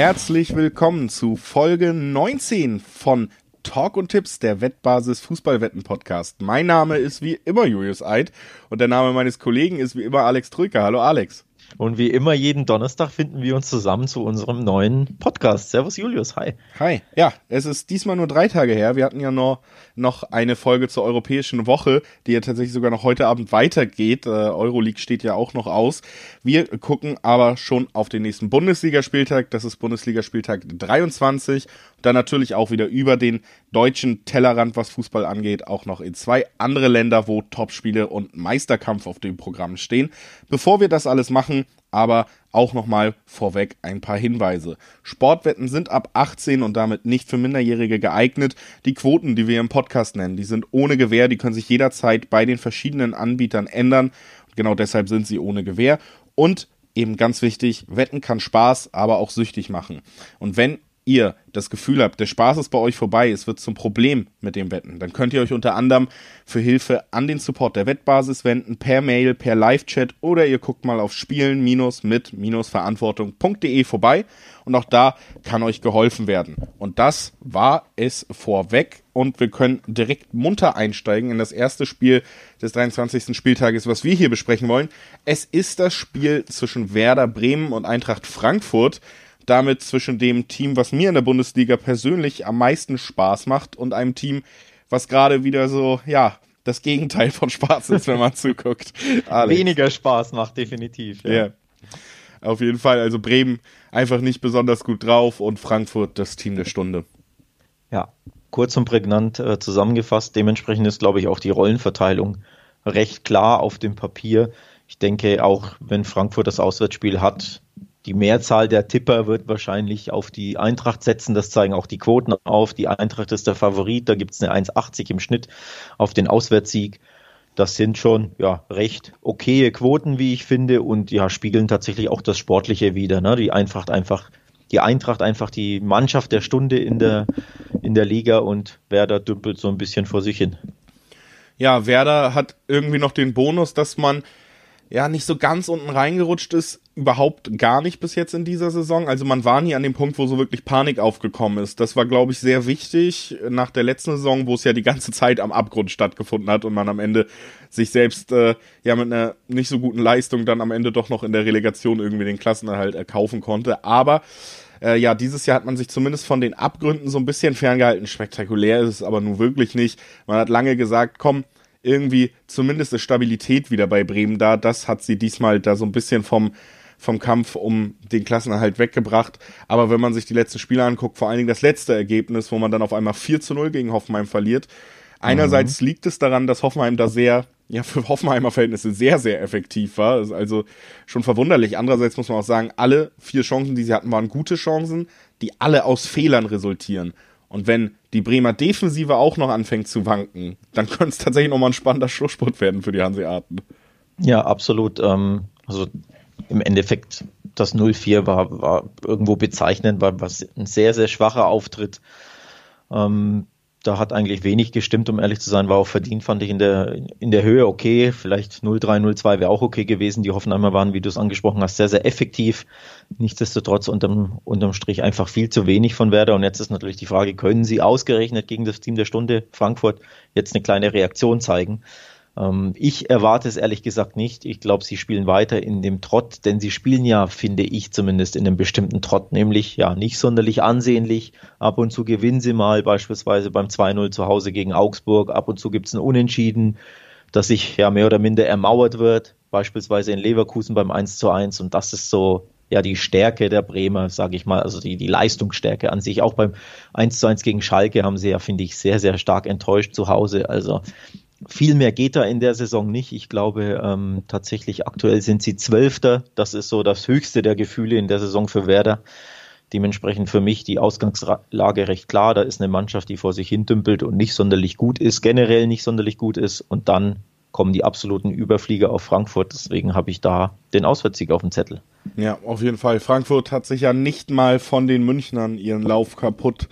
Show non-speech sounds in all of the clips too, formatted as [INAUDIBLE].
Herzlich willkommen zu Folge 19 von Talk und Tipps, der Wettbasis Fußballwetten Podcast. Mein Name ist wie immer Julius Eid und der Name meines Kollegen ist wie immer Alex Trücker. Hallo Alex. Und wie immer jeden Donnerstag finden wir uns zusammen zu unserem neuen Podcast. Servus Julius, hi. Hi. Ja, es ist diesmal nur drei Tage her. Wir hatten ja noch, noch eine Folge zur Europäischen Woche, die ja tatsächlich sogar noch heute Abend weitergeht. Äh, Euroleague steht ja auch noch aus. Wir gucken aber schon auf den nächsten Bundesligaspieltag. Das ist Bundesligaspieltag 23. Dann natürlich auch wieder über den deutschen Tellerrand, was Fußball angeht, auch noch in zwei andere Länder, wo Topspiele und Meisterkampf auf dem Programm stehen. Bevor wir das alles machen, aber auch nochmal vorweg ein paar Hinweise. Sportwetten sind ab 18 und damit nicht für Minderjährige geeignet. Die Quoten, die wir im Podcast nennen, die sind ohne Gewähr, die können sich jederzeit bei den verschiedenen Anbietern ändern. Genau deshalb sind sie ohne Gewähr. Und eben ganz wichtig, Wetten kann Spaß, aber auch süchtig machen. Und wenn ihr das Gefühl habt, der Spaß ist bei euch vorbei, es wird zum Problem mit dem Wetten, dann könnt ihr euch unter anderem für Hilfe an den Support der Wettbasis wenden, per Mail, per Live-Chat oder ihr guckt mal auf spielen-mit-verantwortung.de vorbei und auch da kann euch geholfen werden. Und das war es vorweg und wir können direkt munter einsteigen in das erste Spiel des 23. Spieltages, was wir hier besprechen wollen. Es ist das Spiel zwischen Werder Bremen und Eintracht Frankfurt damit zwischen dem Team, was mir in der Bundesliga persönlich am meisten Spaß macht und einem Team, was gerade wieder so, ja, das Gegenteil von Spaß ist, wenn man [LAUGHS] zuguckt. Alex. Weniger Spaß macht, definitiv. Ja. Yeah. Auf jeden Fall. Also Bremen einfach nicht besonders gut drauf und Frankfurt das Team der Stunde. Ja, kurz und prägnant äh, zusammengefasst. Dementsprechend ist, glaube ich, auch die Rollenverteilung recht klar auf dem Papier. Ich denke, auch wenn Frankfurt das Auswärtsspiel hat, die Mehrzahl der Tipper wird wahrscheinlich auf die Eintracht setzen. Das zeigen auch die Quoten auf. Die Eintracht ist der Favorit. Da gibt es eine 1,80 im Schnitt auf den Auswärtssieg. Das sind schon ja recht okaye Quoten, wie ich finde, und ja spiegeln tatsächlich auch das Sportliche wieder. Ne? Die Eintracht einfach, die Eintracht einfach die Mannschaft der Stunde in der in der Liga und Werder dümpelt so ein bisschen vor sich hin. Ja, Werder hat irgendwie noch den Bonus, dass man ja nicht so ganz unten reingerutscht ist, überhaupt gar nicht bis jetzt in dieser Saison. Also man war nie an dem Punkt, wo so wirklich Panik aufgekommen ist. Das war, glaube ich, sehr wichtig nach der letzten Saison, wo es ja die ganze Zeit am Abgrund stattgefunden hat und man am Ende sich selbst äh, ja mit einer nicht so guten Leistung dann am Ende doch noch in der Relegation irgendwie den Klassenerhalt erkaufen konnte. Aber äh, ja, dieses Jahr hat man sich zumindest von den Abgründen so ein bisschen ferngehalten. Spektakulär ist es aber nun wirklich nicht. Man hat lange gesagt, komm, irgendwie zumindest ist Stabilität wieder bei Bremen da. Das hat sie diesmal da so ein bisschen vom, vom Kampf um den Klassenerhalt weggebracht. Aber wenn man sich die letzten Spiele anguckt, vor allen Dingen das letzte Ergebnis, wo man dann auf einmal 4 zu 0 gegen Hoffenheim verliert. Einerseits mhm. liegt es daran, dass Hoffenheim da sehr, ja, für Hoffenheimer Verhältnisse sehr, sehr effektiv war. Das ist also schon verwunderlich. Andererseits muss man auch sagen, alle vier Chancen, die sie hatten, waren gute Chancen, die alle aus Fehlern resultieren. Und wenn die Bremer Defensive auch noch anfängt zu wanken, dann könnte es tatsächlich nochmal ein spannender Schlussspurt werden für die Hanseaten. Ja, absolut. Ähm, also im Endeffekt, das 0-4 war, war irgendwo bezeichnend, war was ein sehr, sehr schwacher Auftritt. Ähm, da hat eigentlich wenig gestimmt, um ehrlich zu sein, war auch verdient, fand ich in der, in der Höhe okay. Vielleicht 0-3, 0-2 wäre auch okay gewesen. Die Hoffenheimer waren, wie du es angesprochen hast, sehr, sehr effektiv. Nichtsdestotrotz unterm, unterm Strich einfach viel zu wenig von Werder. Und jetzt ist natürlich die Frage, können sie ausgerechnet gegen das Team der Stunde Frankfurt jetzt eine kleine Reaktion zeigen? Ähm, ich erwarte es ehrlich gesagt nicht. Ich glaube, sie spielen weiter in dem Trott, denn sie spielen ja, finde ich zumindest, in einem bestimmten Trott, nämlich ja nicht sonderlich ansehnlich. Ab und zu gewinnen sie mal, beispielsweise beim 2-0 zu Hause gegen Augsburg. Ab und zu gibt es ein Unentschieden, das sich ja mehr oder minder ermauert wird, beispielsweise in Leverkusen beim 1 1. Und das ist so ja die Stärke der Bremer, sage ich mal, also die, die Leistungsstärke an sich. Auch beim 1 zu 1 gegen Schalke haben sie ja, finde ich, sehr, sehr stark enttäuscht zu Hause. Also viel mehr geht da in der Saison nicht. Ich glaube, ähm, tatsächlich aktuell sind sie Zwölfter. Das ist so das höchste der Gefühle in der Saison für Werder. Dementsprechend für mich die Ausgangslage recht klar. Da ist eine Mannschaft, die vor sich hin dümpelt und nicht sonderlich gut ist, generell nicht sonderlich gut ist. Und dann kommen die absoluten Überflieger auf Frankfurt. Deswegen habe ich da den Auswärtssieg auf dem Zettel. Ja, auf jeden Fall. Frankfurt hat sich ja nicht mal von den Münchnern ihren Lauf kaputt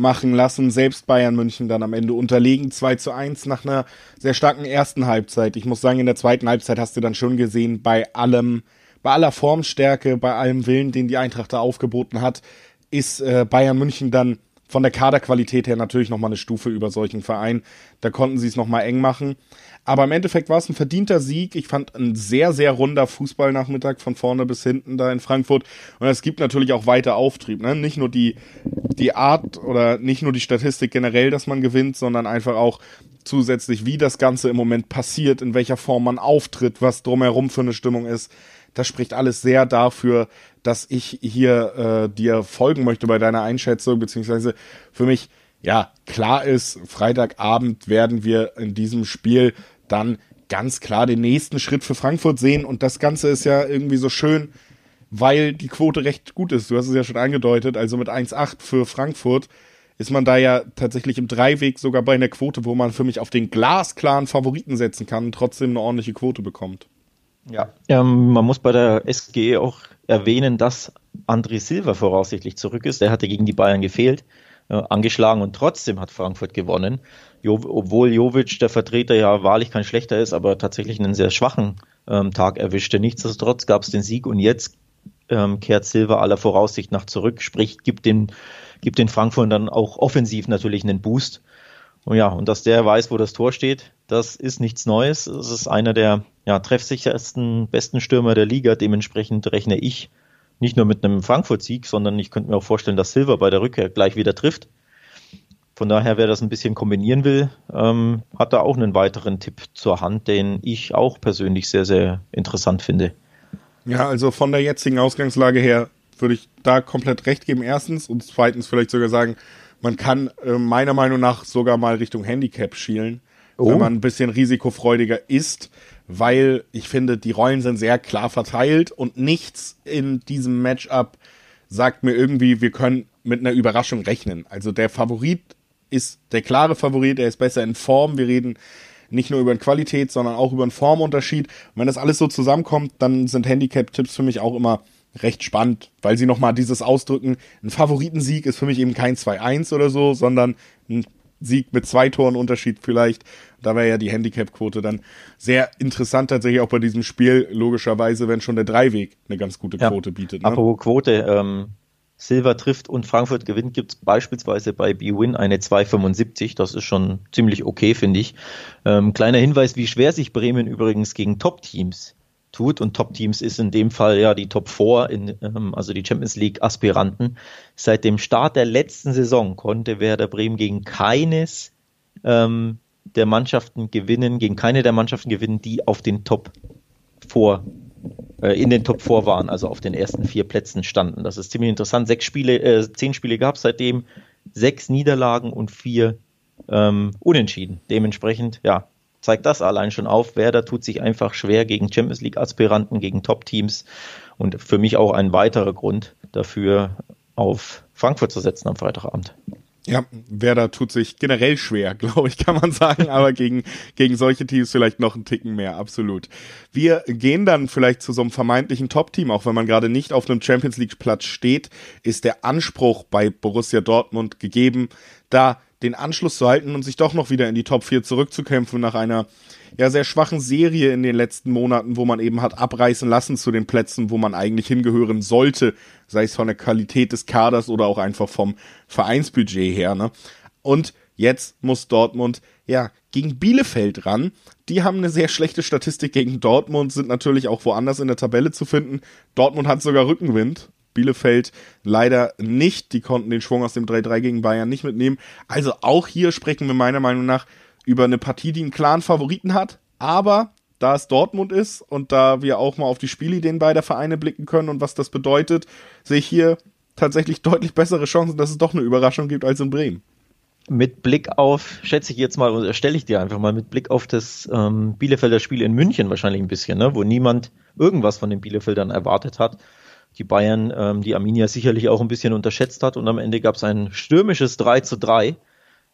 machen lassen. Selbst Bayern München dann am Ende unterlegen 2 zu 1 nach einer sehr starken ersten Halbzeit. Ich muss sagen, in der zweiten Halbzeit hast du dann schon gesehen, bei allem, bei aller Formstärke, bei allem Willen, den die Eintracht da aufgeboten hat, ist äh, Bayern München dann von der Kaderqualität her natürlich nochmal eine Stufe über solchen Verein. Da konnten sie es nochmal eng machen. Aber im Endeffekt war es ein verdienter Sieg. Ich fand ein sehr, sehr runder Fußballnachmittag von vorne bis hinten da in Frankfurt. Und es gibt natürlich auch weiter Auftrieb. Ne? Nicht nur die, die Art oder nicht nur die Statistik generell, dass man gewinnt, sondern einfach auch zusätzlich, wie das Ganze im Moment passiert, in welcher Form man auftritt, was drumherum für eine Stimmung ist. Das spricht alles sehr dafür, dass ich hier äh, dir folgen möchte bei deiner Einschätzung, beziehungsweise für mich ja klar ist, Freitagabend werden wir in diesem Spiel dann ganz klar den nächsten Schritt für Frankfurt sehen und das Ganze ist ja irgendwie so schön, weil die Quote recht gut ist. Du hast es ja schon angedeutet, also mit 1,8 für Frankfurt ist man da ja tatsächlich im Dreiweg sogar bei einer Quote, wo man für mich auf den glasklaren Favoriten setzen kann und trotzdem eine ordentliche Quote bekommt. Ja, ähm, man muss bei der SGE auch erwähnen, dass André Silva voraussichtlich zurück ist. Der hatte gegen die Bayern gefehlt, äh, angeschlagen und trotzdem hat Frankfurt gewonnen. Jo obwohl Jovic, der Vertreter, ja wahrlich kein schlechter ist, aber tatsächlich einen sehr schwachen ähm, Tag erwischte. Nichtsdestotrotz gab es den Sieg und jetzt ähm, kehrt Silva aller Voraussicht nach zurück, sprich gibt den, gibt den Frankfurt dann auch offensiv natürlich einen Boost. Und ja, und dass der weiß, wo das Tor steht, das ist nichts Neues. Es ist einer der ja, treffsichersten, besten Stürmer der Liga. Dementsprechend rechne ich nicht nur mit einem Frankfurt-Sieg, sondern ich könnte mir auch vorstellen, dass Silva bei der Rückkehr gleich wieder trifft. Von daher, wer das ein bisschen kombinieren will, ähm, hat da auch einen weiteren Tipp zur Hand, den ich auch persönlich sehr, sehr interessant finde. Ja, also von der jetzigen Ausgangslage her würde ich da komplett recht geben, erstens. Und zweitens vielleicht sogar sagen, man kann äh, meiner Meinung nach sogar mal Richtung Handicap schielen, oh. wenn man ein bisschen risikofreudiger ist, weil ich finde, die Rollen sind sehr klar verteilt und nichts in diesem Matchup sagt mir irgendwie, wir können mit einer Überraschung rechnen. Also der Favorit ist der klare Favorit, er ist besser in Form. Wir reden nicht nur über Qualität, sondern auch über einen Formunterschied. Und wenn das alles so zusammenkommt, dann sind Handicap-Tipps für mich auch immer recht spannend, weil sie nochmal dieses ausdrücken, ein Favoritensieg ist für mich eben kein 2-1 oder so, sondern ein Sieg mit zwei Toren Unterschied vielleicht. Da wäre ja die Handicap-Quote dann sehr interessant tatsächlich auch bei diesem Spiel, logischerweise, wenn schon der Dreiweg eine ganz gute Quote ja, bietet. Ne? Apropos Quote, ähm, Silver trifft und Frankfurt gewinnt, gibt es beispielsweise bei B-Win eine 2,75. Das ist schon ziemlich okay, finde ich. Ähm, kleiner Hinweis, wie schwer sich Bremen übrigens gegen Top-Teams tut. Und Top-Teams ist in dem Fall ja die Top 4, in, ähm, also die Champions League-Aspiranten. Seit dem Start der letzten Saison konnte Werder Bremen gegen keines ähm, der Mannschaften gewinnen, gegen keine der Mannschaften gewinnen, die auf den Top 4 äh, in den Top 4 waren, also auf den ersten vier Plätzen standen. Das ist ziemlich interessant. Sechs Spiele, äh, zehn Spiele gab es seitdem, sechs Niederlagen und vier ähm, Unentschieden. Dementsprechend, ja, zeigt das allein schon auf. Werder tut sich einfach schwer gegen Champions League Aspiranten, gegen Top-Teams und für mich auch ein weiterer Grund dafür, auf Frankfurt zu setzen am Freitagabend. Ja, Werder tut sich generell schwer, [LAUGHS] glaube ich, kann man sagen, [LAUGHS] aber gegen, gegen solche Teams vielleicht noch einen Ticken mehr, absolut. Wir gehen dann vielleicht zu so einem vermeintlichen Top-Team, auch wenn man gerade nicht auf einem Champions League-Platz steht, ist der Anspruch bei Borussia Dortmund gegeben, da den Anschluss zu halten und sich doch noch wieder in die Top 4 zurückzukämpfen nach einer ja sehr schwachen Serie in den letzten Monaten, wo man eben hat abreißen lassen zu den Plätzen, wo man eigentlich hingehören sollte, sei es von der Qualität des Kaders oder auch einfach vom Vereinsbudget her. Ne? Und jetzt muss Dortmund ja gegen Bielefeld ran. Die haben eine sehr schlechte Statistik gegen Dortmund, sind natürlich auch woanders in der Tabelle zu finden. Dortmund hat sogar Rückenwind. Bielefeld leider nicht. Die konnten den Schwung aus dem 3-3 gegen Bayern nicht mitnehmen. Also auch hier sprechen wir meiner Meinung nach über eine Partie, die einen klaren Favoriten hat, aber da es Dortmund ist und da wir auch mal auf die Spielideen beider Vereine blicken können und was das bedeutet, sehe ich hier tatsächlich [LAUGHS] deutlich bessere Chancen, dass es doch eine Überraschung gibt als in Bremen. Mit Blick auf, schätze ich jetzt mal, oder stelle ich dir einfach mal mit Blick auf das ähm, Bielefelder Spiel in München wahrscheinlich ein bisschen, ne, wo niemand irgendwas von den Bielefeldern erwartet hat. Die Bayern, ähm, die Arminia sicherlich auch ein bisschen unterschätzt hat und am Ende gab es ein stürmisches 3 zu 3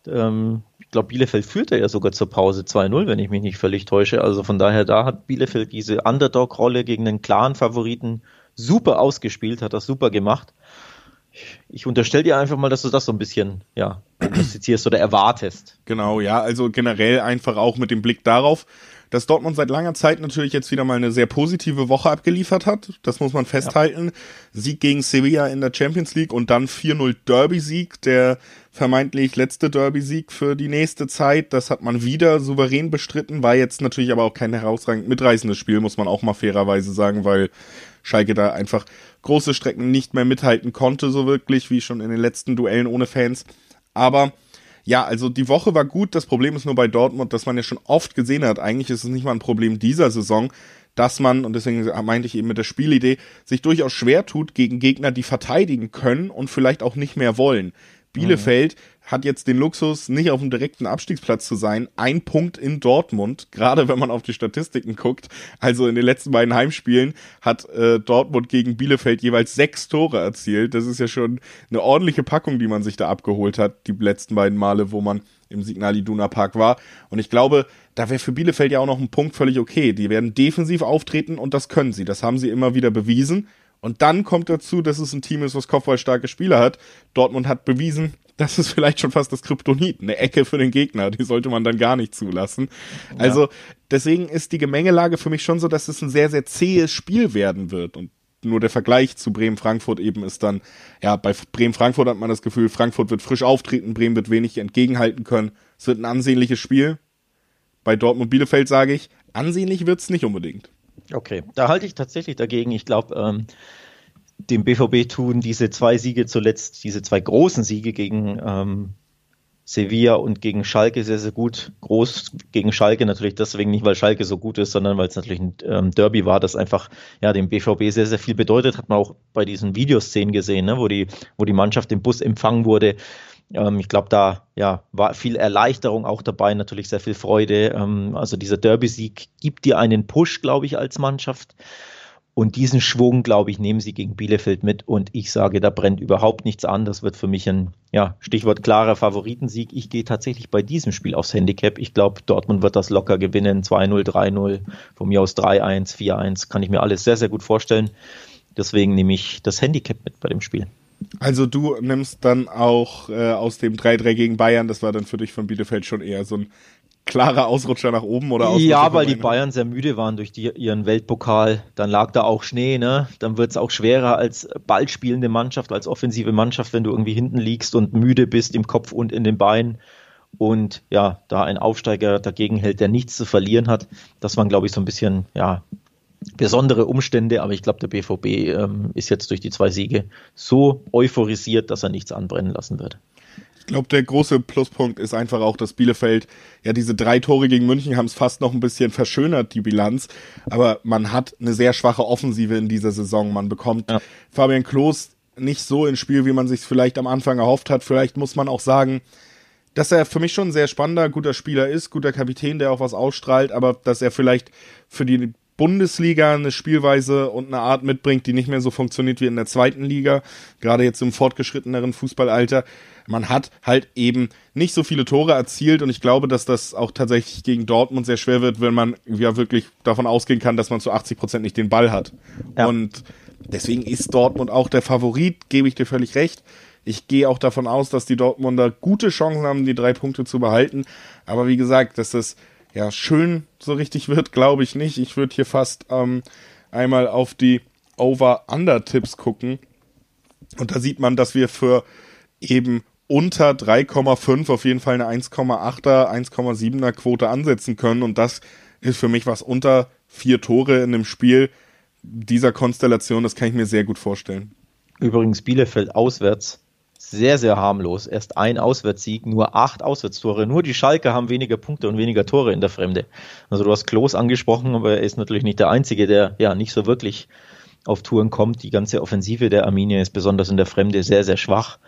ähm, ich glaube, Bielefeld führte ja sogar zur Pause 2-0, wenn ich mich nicht völlig täusche. Also von daher, da hat Bielefeld diese Underdog-Rolle gegen den klaren Favoriten super ausgespielt, hat das super gemacht. Ich unterstelle dir einfach mal, dass du das so ein bisschen, ja, [CLEARS THROAT] prognostizierst oder erwartest. Genau, ja, also generell einfach auch mit dem Blick darauf, dass Dortmund seit langer Zeit natürlich jetzt wieder mal eine sehr positive Woche abgeliefert hat. Das muss man festhalten. Ja. Sieg gegen Sevilla in der Champions League und dann 4-0 Derby-Sieg, der vermeintlich letzte Derby-Sieg für die nächste Zeit. Das hat man wieder souverän bestritten, war jetzt natürlich aber auch kein herausragend mitreißendes Spiel, muss man auch mal fairerweise sagen, weil Schalke da einfach große Strecken nicht mehr mithalten konnte, so wirklich, wie schon in den letzten Duellen ohne Fans. Aber ja, also die Woche war gut. Das Problem ist nur bei Dortmund, dass man ja schon oft gesehen hat, eigentlich ist es nicht mal ein Problem dieser Saison, dass man, und deswegen meinte ich eben mit der Spielidee, sich durchaus schwer tut gegen Gegner, die verteidigen können und vielleicht auch nicht mehr wollen. Bielefeld mhm. hat jetzt den Luxus, nicht auf dem direkten Abstiegsplatz zu sein. Ein Punkt in Dortmund, [LAUGHS] gerade wenn man auf die Statistiken guckt. Also in den letzten beiden Heimspielen hat äh, Dortmund gegen Bielefeld jeweils sechs Tore erzielt. Das ist ja schon eine ordentliche Packung, die man sich da abgeholt hat, die letzten beiden Male, wo man im Signal Iduna Park war. Und ich glaube, da wäre für Bielefeld ja auch noch ein Punkt völlig okay. Die werden defensiv auftreten und das können sie. Das haben sie immer wieder bewiesen. Und dann kommt dazu, dass es ein Team ist, was kopfballstarke Spieler hat. Dortmund hat bewiesen, [LAUGHS] das ist vielleicht schon fast das Kryptonit, eine Ecke für den Gegner, die sollte man dann gar nicht zulassen. Ja. Also deswegen ist die Gemengelage für mich schon so, dass es ein sehr, sehr zähes Spiel werden wird. Und nur der Vergleich zu Bremen-Frankfurt eben ist dann, ja, bei Bremen-Frankfurt hat man das Gefühl, Frankfurt wird frisch auftreten, Bremen wird wenig entgegenhalten können. Es wird ein ansehnliches Spiel. Bei Dortmund-Bielefeld sage ich, ansehnlich wird's nicht unbedingt. Okay, da halte ich tatsächlich dagegen. Ich glaube, ähm, dem BVB tun diese zwei Siege zuletzt, diese zwei großen Siege gegen ähm, Sevilla und gegen Schalke sehr, sehr gut. Groß gegen Schalke natürlich deswegen nicht, weil Schalke so gut ist, sondern weil es natürlich ein ähm, Derby war, das einfach ja dem BVB sehr, sehr viel bedeutet. Hat man auch bei diesen Videoszenen gesehen, ne, wo, die, wo die Mannschaft im Bus empfangen wurde. Ähm, ich glaube, da ja, war viel Erleichterung auch dabei, natürlich sehr viel Freude. Ähm, also dieser Derby-Sieg gibt dir einen Push, glaube ich, als Mannschaft. Und diesen Schwung, glaube ich, nehmen sie gegen Bielefeld mit. Und ich sage, da brennt überhaupt nichts an. Das wird für mich ein, ja, Stichwort klarer Favoritensieg. Ich gehe tatsächlich bei diesem Spiel aufs Handicap. Ich glaube, Dortmund wird das locker gewinnen. 2-0, 3-0, von mir aus 3-1, 4-1. Kann ich mir alles sehr, sehr gut vorstellen. Deswegen nehme ich das Handicap mit bei dem Spiel. Also du nimmst dann auch äh, aus dem 3-3 gegen Bayern, das war dann für dich von Bielefeld schon eher so ein klarer Ausrutscher nach oben oder Ausrutscher Ja, weil die Bayern sehr müde waren durch die, ihren Weltpokal. Dann lag da auch Schnee, ne? Dann wird es auch schwerer als ballspielende Mannschaft, als offensive Mannschaft, wenn du irgendwie hinten liegst und müde bist im Kopf und in den Beinen. Und ja, da ein Aufsteiger dagegen hält, der nichts zu verlieren hat, das waren, glaube ich, so ein bisschen, ja, besondere Umstände, aber ich glaube, der BVB ähm, ist jetzt durch die zwei Siege so euphorisiert, dass er nichts anbrennen lassen wird. Ich glaube, der große Pluspunkt ist einfach auch, dass Bielefeld, ja, diese drei Tore gegen München haben es fast noch ein bisschen verschönert, die Bilanz. Aber man hat eine sehr schwache Offensive in dieser Saison. Man bekommt ja. Fabian Klos nicht so ins Spiel, wie man sich vielleicht am Anfang erhofft hat. Vielleicht muss man auch sagen, dass er für mich schon ein sehr spannender, guter Spieler ist, guter Kapitän, der auch was ausstrahlt, aber dass er vielleicht für die Bundesliga eine Spielweise und eine Art mitbringt, die nicht mehr so funktioniert wie in der zweiten Liga, gerade jetzt im fortgeschritteneren Fußballalter. Man hat halt eben nicht so viele Tore erzielt und ich glaube, dass das auch tatsächlich gegen Dortmund sehr schwer wird, wenn man ja wirklich davon ausgehen kann, dass man zu 80 Prozent nicht den Ball hat. Ja. Und deswegen ist Dortmund auch der Favorit, gebe ich dir völlig recht. Ich gehe auch davon aus, dass die Dortmunder gute Chancen haben, die drei Punkte zu behalten. Aber wie gesagt, dass das ja, schön so richtig wird, glaube ich nicht. Ich würde hier fast ähm, einmal auf die Over-Under-Tipps gucken. Und da sieht man, dass wir für eben unter 3,5 auf jeden Fall eine 1,8er, 1,7er Quote ansetzen können. Und das ist für mich was unter vier Tore in einem Spiel dieser Konstellation. Das kann ich mir sehr gut vorstellen. Übrigens Bielefeld auswärts sehr, sehr harmlos. Erst ein Auswärtssieg, nur acht Auswärtstore. Nur die Schalke haben weniger Punkte und weniger Tore in der Fremde. Also du hast Klos angesprochen, aber er ist natürlich nicht der Einzige, der ja nicht so wirklich auf Touren kommt. Die ganze Offensive der Arminia ist besonders in der Fremde sehr, sehr schwach.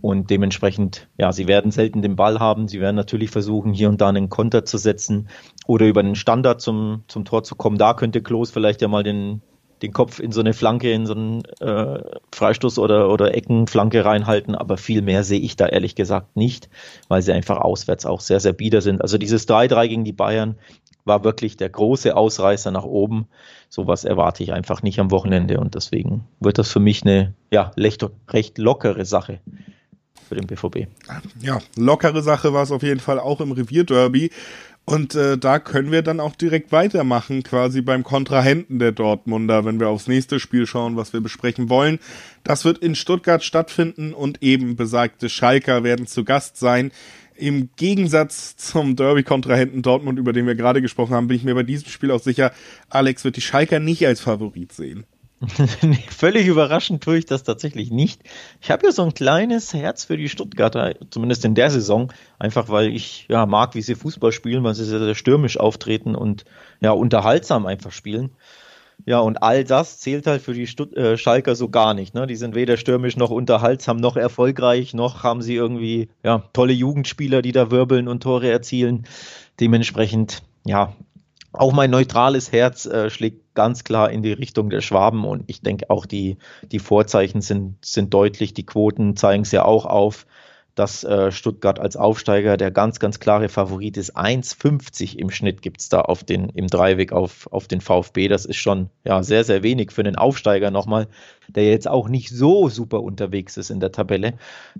Und dementsprechend, ja, sie werden selten den Ball haben. Sie werden natürlich versuchen, hier und da einen Konter zu setzen oder über einen Standard zum, zum Tor zu kommen. Da könnte Klos vielleicht ja mal den, den Kopf in so eine Flanke, in so einen äh, Freistoß oder, oder Eckenflanke reinhalten, aber viel mehr sehe ich da ehrlich gesagt nicht, weil sie einfach auswärts auch sehr, sehr bieder sind. Also dieses 3-3 gegen die Bayern war wirklich der große Ausreißer nach oben. Sowas erwarte ich einfach nicht am Wochenende und deswegen wird das für mich eine ja, recht, recht lockere Sache für den BVB. Ja, lockere Sache war es auf jeden Fall auch im Revierderby. Und äh, da können wir dann auch direkt weitermachen, quasi beim Kontrahenten der Dortmunder, wenn wir aufs nächste Spiel schauen, was wir besprechen wollen. Das wird in Stuttgart stattfinden und eben besagte Schalker werden zu Gast sein. Im Gegensatz zum Derby-Kontrahenten Dortmund, über den wir gerade gesprochen haben, bin ich mir bei diesem Spiel auch sicher, Alex wird die Schalker nicht als Favorit sehen. [LAUGHS] völlig überraschend tue ich das tatsächlich nicht. Ich habe ja so ein kleines Herz für die Stuttgarter, zumindest in der Saison, einfach weil ich ja mag, wie sie Fußball spielen, weil sie sehr, sehr stürmisch auftreten und ja unterhaltsam einfach spielen. Ja, und all das zählt halt für die Stutt äh, Schalker so gar nicht. Ne? Die sind weder stürmisch noch unterhaltsam noch erfolgreich, noch haben sie irgendwie ja, tolle Jugendspieler, die da wirbeln und Tore erzielen. Dementsprechend, ja, auch mein neutrales Herz äh, schlägt ganz klar in die Richtung der Schwaben und ich denke auch die, die Vorzeichen sind, sind deutlich, die Quoten zeigen es ja auch auf, dass äh, Stuttgart als Aufsteiger der ganz, ganz klare Favorit ist. 1,50 im Schnitt gibt es da auf den, im Dreiweg auf, auf den VfB. Das ist schon ja, sehr, sehr wenig für einen Aufsteiger nochmal, der jetzt auch nicht so super unterwegs ist in der Tabelle.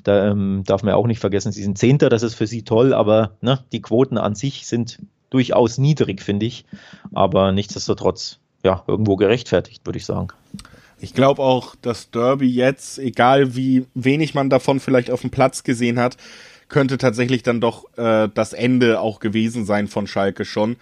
Da ähm, darf man auch nicht vergessen, sie sind Zehnter, das ist für sie toll, aber ne, die Quoten an sich sind durchaus niedrig, finde ich. Aber nichtsdestotrotz, ja, irgendwo gerechtfertigt, würde ich sagen. Ich glaube auch, dass Derby jetzt, egal wie wenig man davon vielleicht auf dem Platz gesehen hat, könnte tatsächlich dann doch äh, das Ende auch gewesen sein von Schalke schon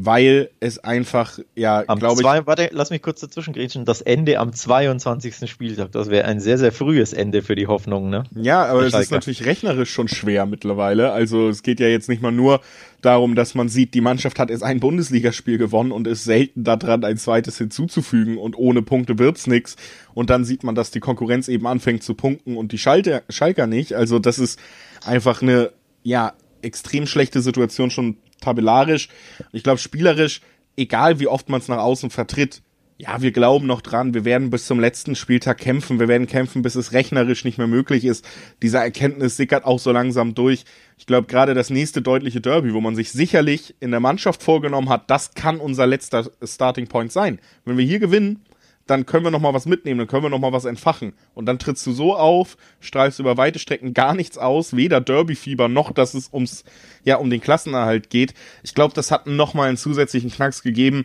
weil es einfach, ja, glaube ich. Warte, lass mich kurz dazwischen grätschen. Das Ende am 22. Spieltag, das wäre ein sehr, sehr frühes Ende für die Hoffnung, ne? Ja, aber es ist natürlich rechnerisch schon schwer mittlerweile. Also es geht ja jetzt nicht mal nur darum, dass man sieht, die Mannschaft hat erst ein Bundesligaspiel gewonnen und ist selten daran, ein zweites hinzuzufügen und ohne Punkte wird's nix. Und dann sieht man, dass die Konkurrenz eben anfängt zu punkten und die Schalter, Schalker nicht. Also das ist einfach eine, ja, extrem schlechte Situation schon tabellarisch. Ich glaube, spielerisch, egal wie oft man es nach außen vertritt, ja, wir glauben noch dran, wir werden bis zum letzten Spieltag kämpfen, wir werden kämpfen, bis es rechnerisch nicht mehr möglich ist. Diese Erkenntnis sickert auch so langsam durch. Ich glaube, gerade das nächste deutliche Derby, wo man sich sicherlich in der Mannschaft vorgenommen hat, das kann unser letzter Starting Point sein. Wenn wir hier gewinnen, dann können wir noch mal was mitnehmen, dann können wir noch mal was entfachen. Und dann trittst du so auf, strahlst über weite Strecken gar nichts aus, weder Derby-Fieber noch, dass es ums, ja, um den Klassenerhalt geht. Ich glaube, das hat noch mal einen zusätzlichen Knacks gegeben.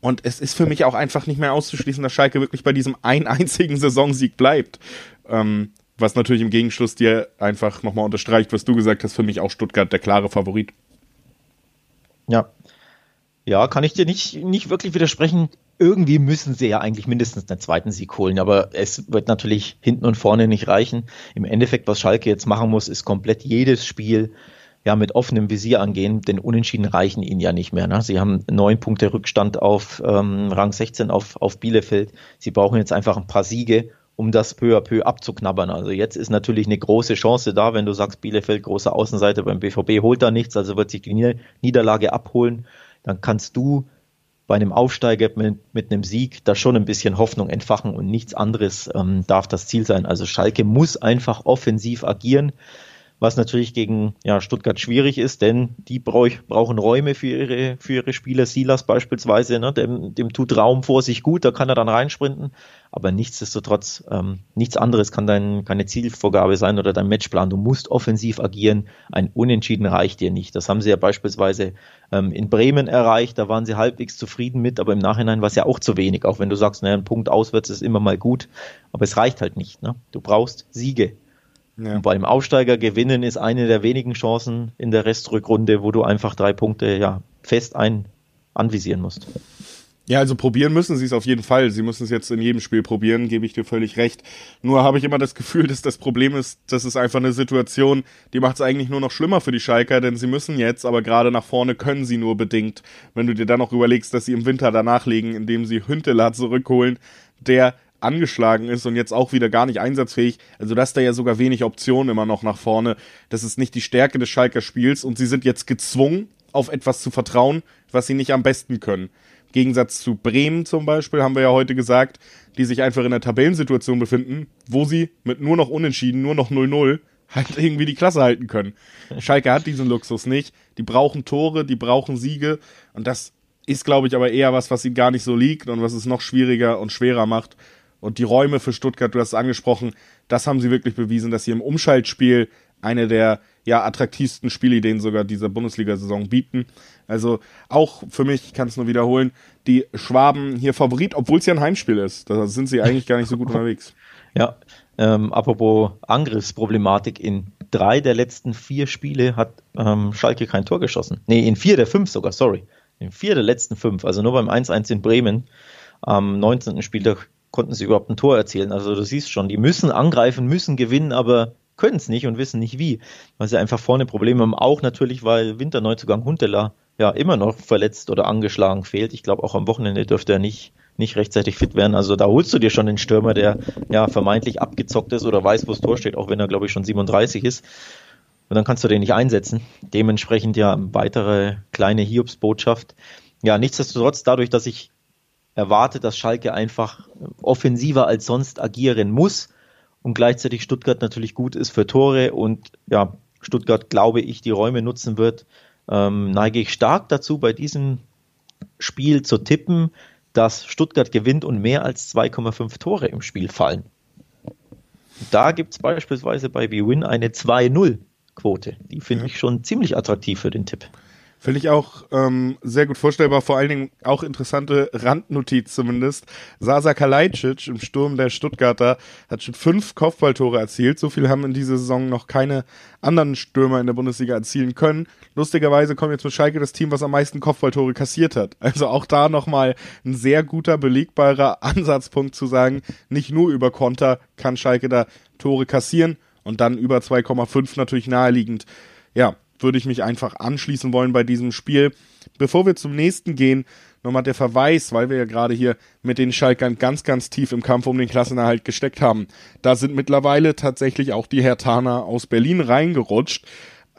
Und es ist für mich auch einfach nicht mehr auszuschließen, dass Schalke wirklich bei diesem ein einzigen Saisonsieg bleibt. Ähm, was natürlich im Gegenschluss dir einfach nochmal unterstreicht, was du gesagt hast, für mich auch Stuttgart der klare Favorit. Ja. Ja, kann ich dir nicht, nicht wirklich widersprechen irgendwie müssen sie ja eigentlich mindestens einen zweiten Sieg holen, aber es wird natürlich hinten und vorne nicht reichen. Im Endeffekt, was Schalke jetzt machen muss, ist komplett jedes Spiel ja mit offenem Visier angehen, denn Unentschieden reichen ihnen ja nicht mehr. Ne? Sie haben neun Punkte Rückstand auf ähm, Rang 16 auf, auf Bielefeld. Sie brauchen jetzt einfach ein paar Siege, um das peu à peu abzuknabbern. Also jetzt ist natürlich eine große Chance da, wenn du sagst, Bielefeld große Außenseite beim BVB holt da nichts, also wird sich die Niederlage abholen. Dann kannst du bei einem Aufsteiger mit, mit einem Sieg da schon ein bisschen Hoffnung entfachen und nichts anderes ähm, darf das Ziel sein. Also Schalke muss einfach offensiv agieren was natürlich gegen ja, Stuttgart schwierig ist, denn die brauch, brauchen Räume für ihre, für ihre Spieler. Silas beispielsweise, ne, dem, dem tut Raum vor sich gut, da kann er dann reinsprinten, aber nichtsdestotrotz, ähm, nichts anderes kann dein, keine Zielvorgabe sein oder dein Matchplan. Du musst offensiv agieren, ein Unentschieden reicht dir nicht. Das haben sie ja beispielsweise ähm, in Bremen erreicht, da waren sie halbwegs zufrieden mit, aber im Nachhinein war es ja auch zu wenig, auch wenn du sagst, naja, ein Punkt auswärts ist immer mal gut, aber es reicht halt nicht. Ne? Du brauchst Siege. Ja. Und beim Aufsteiger gewinnen ist eine der wenigen Chancen in der Restrückrunde, wo du einfach drei Punkte ja fest ein anvisieren musst. Ja, also probieren müssen sie es auf jeden Fall. Sie müssen es jetzt in jedem Spiel probieren, gebe ich dir völlig recht. Nur habe ich immer das Gefühl, [LAUGHS] dass das Problem ist, das ist einfach eine Situation, die macht es eigentlich nur noch schlimmer für die Schalker, denn sie müssen jetzt, aber gerade nach vorne können sie nur bedingt. Wenn du dir dann noch überlegst, dass sie im Winter danach legen, indem sie Hünteler zurückholen, der angeschlagen ist und jetzt auch wieder gar nicht einsatzfähig. Also das ist da ja sogar wenig Optionen immer noch nach vorne. Das ist nicht die Stärke des Schalker Spiels und sie sind jetzt gezwungen, auf etwas zu vertrauen, was sie nicht am besten können. Im Gegensatz zu Bremen zum Beispiel, haben wir ja heute gesagt, die sich einfach in einer Tabellensituation befinden, wo sie mit nur noch Unentschieden, nur noch 0-0 halt irgendwie die Klasse halten können. Schalke hat diesen Luxus nicht. Die brauchen Tore, die brauchen Siege und das ist, glaube ich, aber eher was, was ihnen gar nicht so liegt und was es noch schwieriger und schwerer macht. Und die Räume für Stuttgart, du hast es angesprochen, das haben sie wirklich bewiesen, dass sie im Umschaltspiel eine der ja, attraktivsten Spielideen sogar dieser Bundesliga-Saison bieten. Also auch für mich, ich kann es nur wiederholen, die Schwaben hier Favorit, obwohl es ja ein Heimspiel ist. Da sind sie eigentlich gar nicht so gut [LAUGHS] unterwegs. Ja, ähm, apropos Angriffsproblematik, in drei der letzten vier Spiele hat ähm, Schalke kein Tor geschossen. Nee, in vier der fünf sogar, sorry. In vier der letzten fünf, also nur beim 1-1 in Bremen am 19. Spieltag konnten sie überhaupt ein Tor erzielen. Also du siehst schon, die müssen angreifen, müssen gewinnen, aber können es nicht und wissen nicht wie, weil sie einfach vorne Probleme haben. Auch natürlich, weil Winterneuzugang Huntela ja immer noch verletzt oder angeschlagen fehlt. Ich glaube, auch am Wochenende dürfte er nicht, nicht rechtzeitig fit werden. Also da holst du dir schon den Stürmer, der ja vermeintlich abgezockt ist oder weiß, wo das Tor steht, auch wenn er, glaube ich, schon 37 ist. Und dann kannst du den nicht einsetzen. Dementsprechend ja weitere kleine Hiobsbotschaft. Ja, nichtsdestotrotz, dadurch, dass ich erwarte, dass Schalke einfach offensiver als sonst agieren muss und gleichzeitig Stuttgart natürlich gut ist für Tore und ja, Stuttgart, glaube ich, die Räume nutzen wird, ähm, neige ich stark dazu, bei diesem Spiel zu tippen, dass Stuttgart gewinnt und mehr als 2,5 Tore im Spiel fallen. Da gibt es beispielsweise bei BWin eine 2-0-Quote. Die finde ja. ich schon ziemlich attraktiv für den Tipp. Finde ich auch ähm, sehr gut vorstellbar, vor allen Dingen auch interessante Randnotiz zumindest. Sasa Kalajdzic im Sturm der Stuttgarter hat schon fünf Kopfballtore erzielt. So viel haben in dieser Saison noch keine anderen Stürmer in der Bundesliga erzielen können. Lustigerweise kommt jetzt mit Schalke das Team, was am meisten Kopfballtore kassiert hat. Also auch da nochmal ein sehr guter, belegbarer [LAUGHS] Ansatzpunkt zu sagen, nicht nur über Konter kann Schalke da Tore kassieren und dann über 2,5 natürlich naheliegend. Ja, würde ich mich einfach anschließen wollen bei diesem Spiel. Bevor wir zum nächsten gehen, nochmal der Verweis, weil wir ja gerade hier mit den Schalkern ganz, ganz tief im Kampf um den Klassenerhalt gesteckt haben. Da sind mittlerweile tatsächlich auch die Hertaner aus Berlin reingerutscht.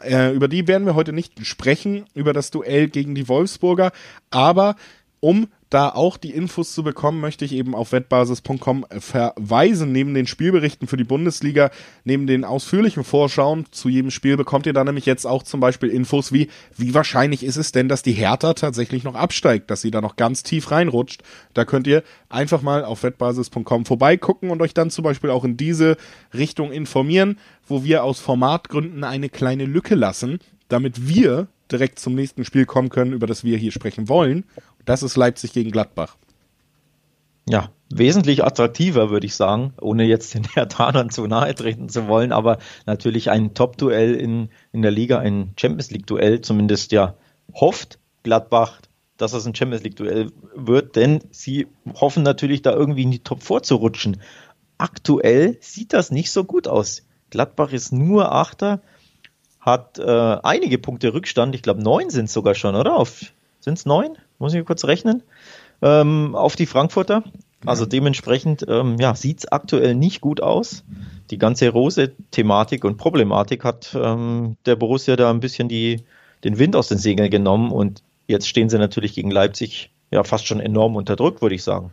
Äh, über die werden wir heute nicht sprechen, über das Duell gegen die Wolfsburger, aber um da auch die Infos zu bekommen, möchte ich eben auf wettbasis.com verweisen. Neben den Spielberichten für die Bundesliga, neben den ausführlichen Vorschauen zu jedem Spiel bekommt ihr da nämlich jetzt auch zum Beispiel Infos wie, wie wahrscheinlich ist es denn, dass die Hertha tatsächlich noch absteigt, dass sie da noch ganz tief reinrutscht. Da könnt ihr einfach mal auf wettbasis.com vorbeigucken und euch dann zum Beispiel auch in diese Richtung informieren, wo wir aus Formatgründen eine kleine Lücke lassen, damit wir direkt zum nächsten Spiel kommen können, über das wir hier sprechen wollen. Das ist Leipzig gegen Gladbach. Ja, wesentlich attraktiver, würde ich sagen, ohne jetzt den [LAUGHS] Hertanern zu nahe treten zu wollen, aber natürlich ein Top-Duell in, in der Liga, ein Champions League-Duell, zumindest ja hofft Gladbach, dass es ein Champions League-Duell wird, denn sie hoffen natürlich da irgendwie in die Top vorzurutschen. Aktuell sieht das nicht so gut aus. Gladbach ist nur Achter, hat äh, einige Punkte Rückstand, ich glaube neun sind sogar schon, oder? Sind es neun? Muss ich kurz rechnen. Ähm, auf die Frankfurter. Also dementsprechend ähm, ja, sieht es aktuell nicht gut aus. Die ganze Rose-Thematik und Problematik hat ähm, der Borussia da ein bisschen die, den Wind aus den Segeln genommen und jetzt stehen sie natürlich gegen Leipzig ja fast schon enorm unter Druck, würde ich sagen.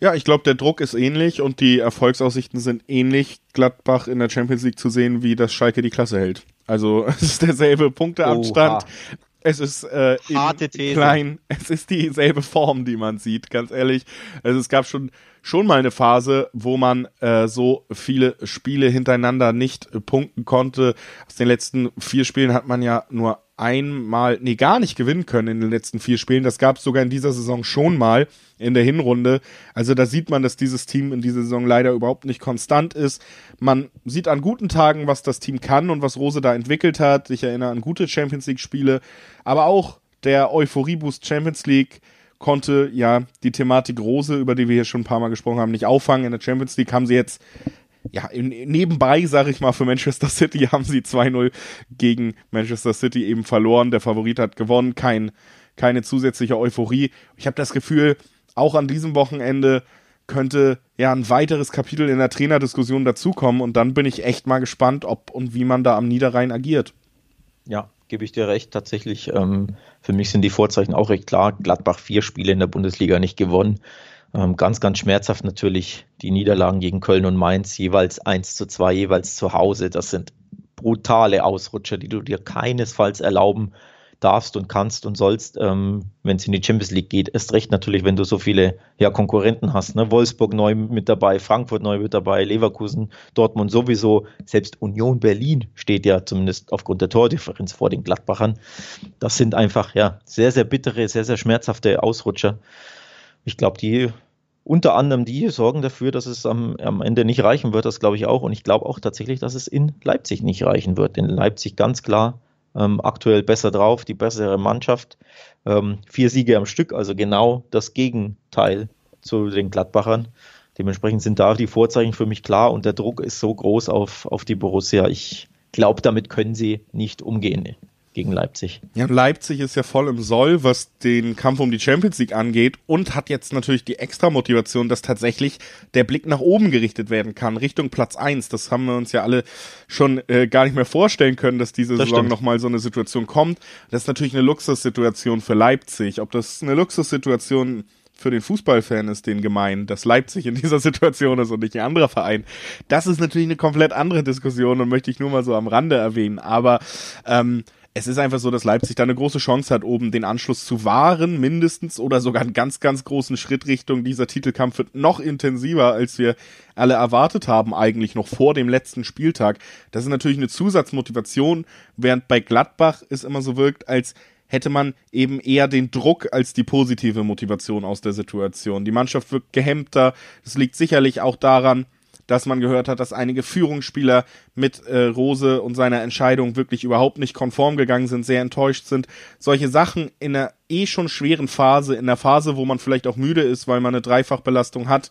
Ja, ich glaube, der Druck ist ähnlich und die Erfolgsaussichten sind ähnlich, Gladbach in der Champions League zu sehen, wie das Schalke die Klasse hält. Also [LAUGHS] es ist derselbe Punkteabstand. Oha. Es ist äh, klein. Es ist dieselbe Form, die man sieht, ganz ehrlich. Also es gab schon schon mal eine Phase, wo man äh, so viele Spiele hintereinander nicht punkten konnte. Aus den letzten vier Spielen hat man ja nur einmal, nee, gar nicht gewinnen können in den letzten vier Spielen. Das gab es sogar in dieser Saison schon mal in der Hinrunde. Also da sieht man, dass dieses Team in dieser Saison leider überhaupt nicht konstant ist. Man sieht an guten Tagen, was das Team kann und was Rose da entwickelt hat. Ich erinnere an gute Champions League Spiele, aber auch der Euphorie-Boost Champions League konnte ja die Thematik Rose, über die wir hier schon ein paar Mal gesprochen haben, nicht auffangen. In der Champions League haben sie jetzt ja, nebenbei, sage ich mal, für Manchester City [LAUGHS] haben sie 2-0 gegen Manchester City eben verloren. Der Favorit hat gewonnen, kein, keine zusätzliche Euphorie. Ich habe das Gefühl, auch an diesem Wochenende könnte ja ein weiteres Kapitel in der Trainerdiskussion dazukommen und dann bin ich echt mal gespannt, ob und wie man da am Niederrhein agiert. Ja, gebe ich dir recht. Tatsächlich, ähm, für mich sind die Vorzeichen auch recht klar. Gladbach vier Spiele in der Bundesliga nicht gewonnen. Ähm, ganz, ganz schmerzhaft natürlich die Niederlagen gegen Köln und Mainz, jeweils 1 zu 2, jeweils zu Hause. Das sind brutale Ausrutscher, die du dir keinesfalls erlauben darfst und kannst und sollst, ähm, wenn es in die Champions League geht. Erst recht natürlich, wenn du so viele ja, Konkurrenten hast. Ne? Wolfsburg neu mit dabei, Frankfurt neu mit dabei, Leverkusen, Dortmund sowieso. Selbst Union Berlin steht ja zumindest aufgrund der Tordifferenz vor den Gladbachern. Das sind einfach ja sehr, sehr bittere, sehr, sehr schmerzhafte Ausrutscher. Ich glaube, die unter anderem die sorgen dafür, dass es am, am Ende nicht reichen wird, das glaube ich auch. Und ich glaube auch tatsächlich, dass es in Leipzig nicht reichen wird. In Leipzig ganz klar ähm, aktuell besser drauf, die bessere Mannschaft. Ähm, vier Siege am Stück, also genau das Gegenteil zu den Gladbachern. Dementsprechend sind da die Vorzeichen für mich klar und der Druck ist so groß auf, auf die Borussia. Ich glaube, damit können sie nicht umgehen gegen Leipzig. Ja, Leipzig ist ja voll im Soll, was den Kampf um die Champions League angeht und hat jetzt natürlich die extra Motivation, dass tatsächlich der Blick nach oben gerichtet werden kann, Richtung Platz eins. Das haben wir uns ja alle schon äh, gar nicht mehr vorstellen können, dass diese das Saison nochmal so eine Situation kommt. Das ist natürlich eine Luxussituation für Leipzig. Ob das eine Luxussituation für den Fußballfan ist, den gemein, dass Leipzig in dieser [LAUGHS] Situation ist und nicht ein anderer Verein. Das ist natürlich eine komplett andere Diskussion und möchte ich nur mal so am Rande erwähnen. Aber ähm, es ist einfach so, dass Leipzig da eine große Chance hat, oben den Anschluss zu wahren, mindestens, oder sogar einen ganz, ganz großen Schritt Richtung dieser Titelkampf wird noch intensiver, als wir alle erwartet haben, eigentlich noch vor dem letzten Spieltag. Das ist natürlich eine Zusatzmotivation, während bei Gladbach es immer so wirkt, als hätte man eben eher den Druck als die positive Motivation aus der Situation. Die Mannschaft wirkt gehemmter. Das liegt sicherlich auch daran, dass man gehört hat, dass einige Führungsspieler mit äh, Rose und seiner Entscheidung wirklich überhaupt nicht konform gegangen sind, sehr enttäuscht sind. Solche Sachen in einer eh schon schweren Phase, in der Phase, wo man vielleicht auch müde ist, weil man eine Dreifachbelastung hat.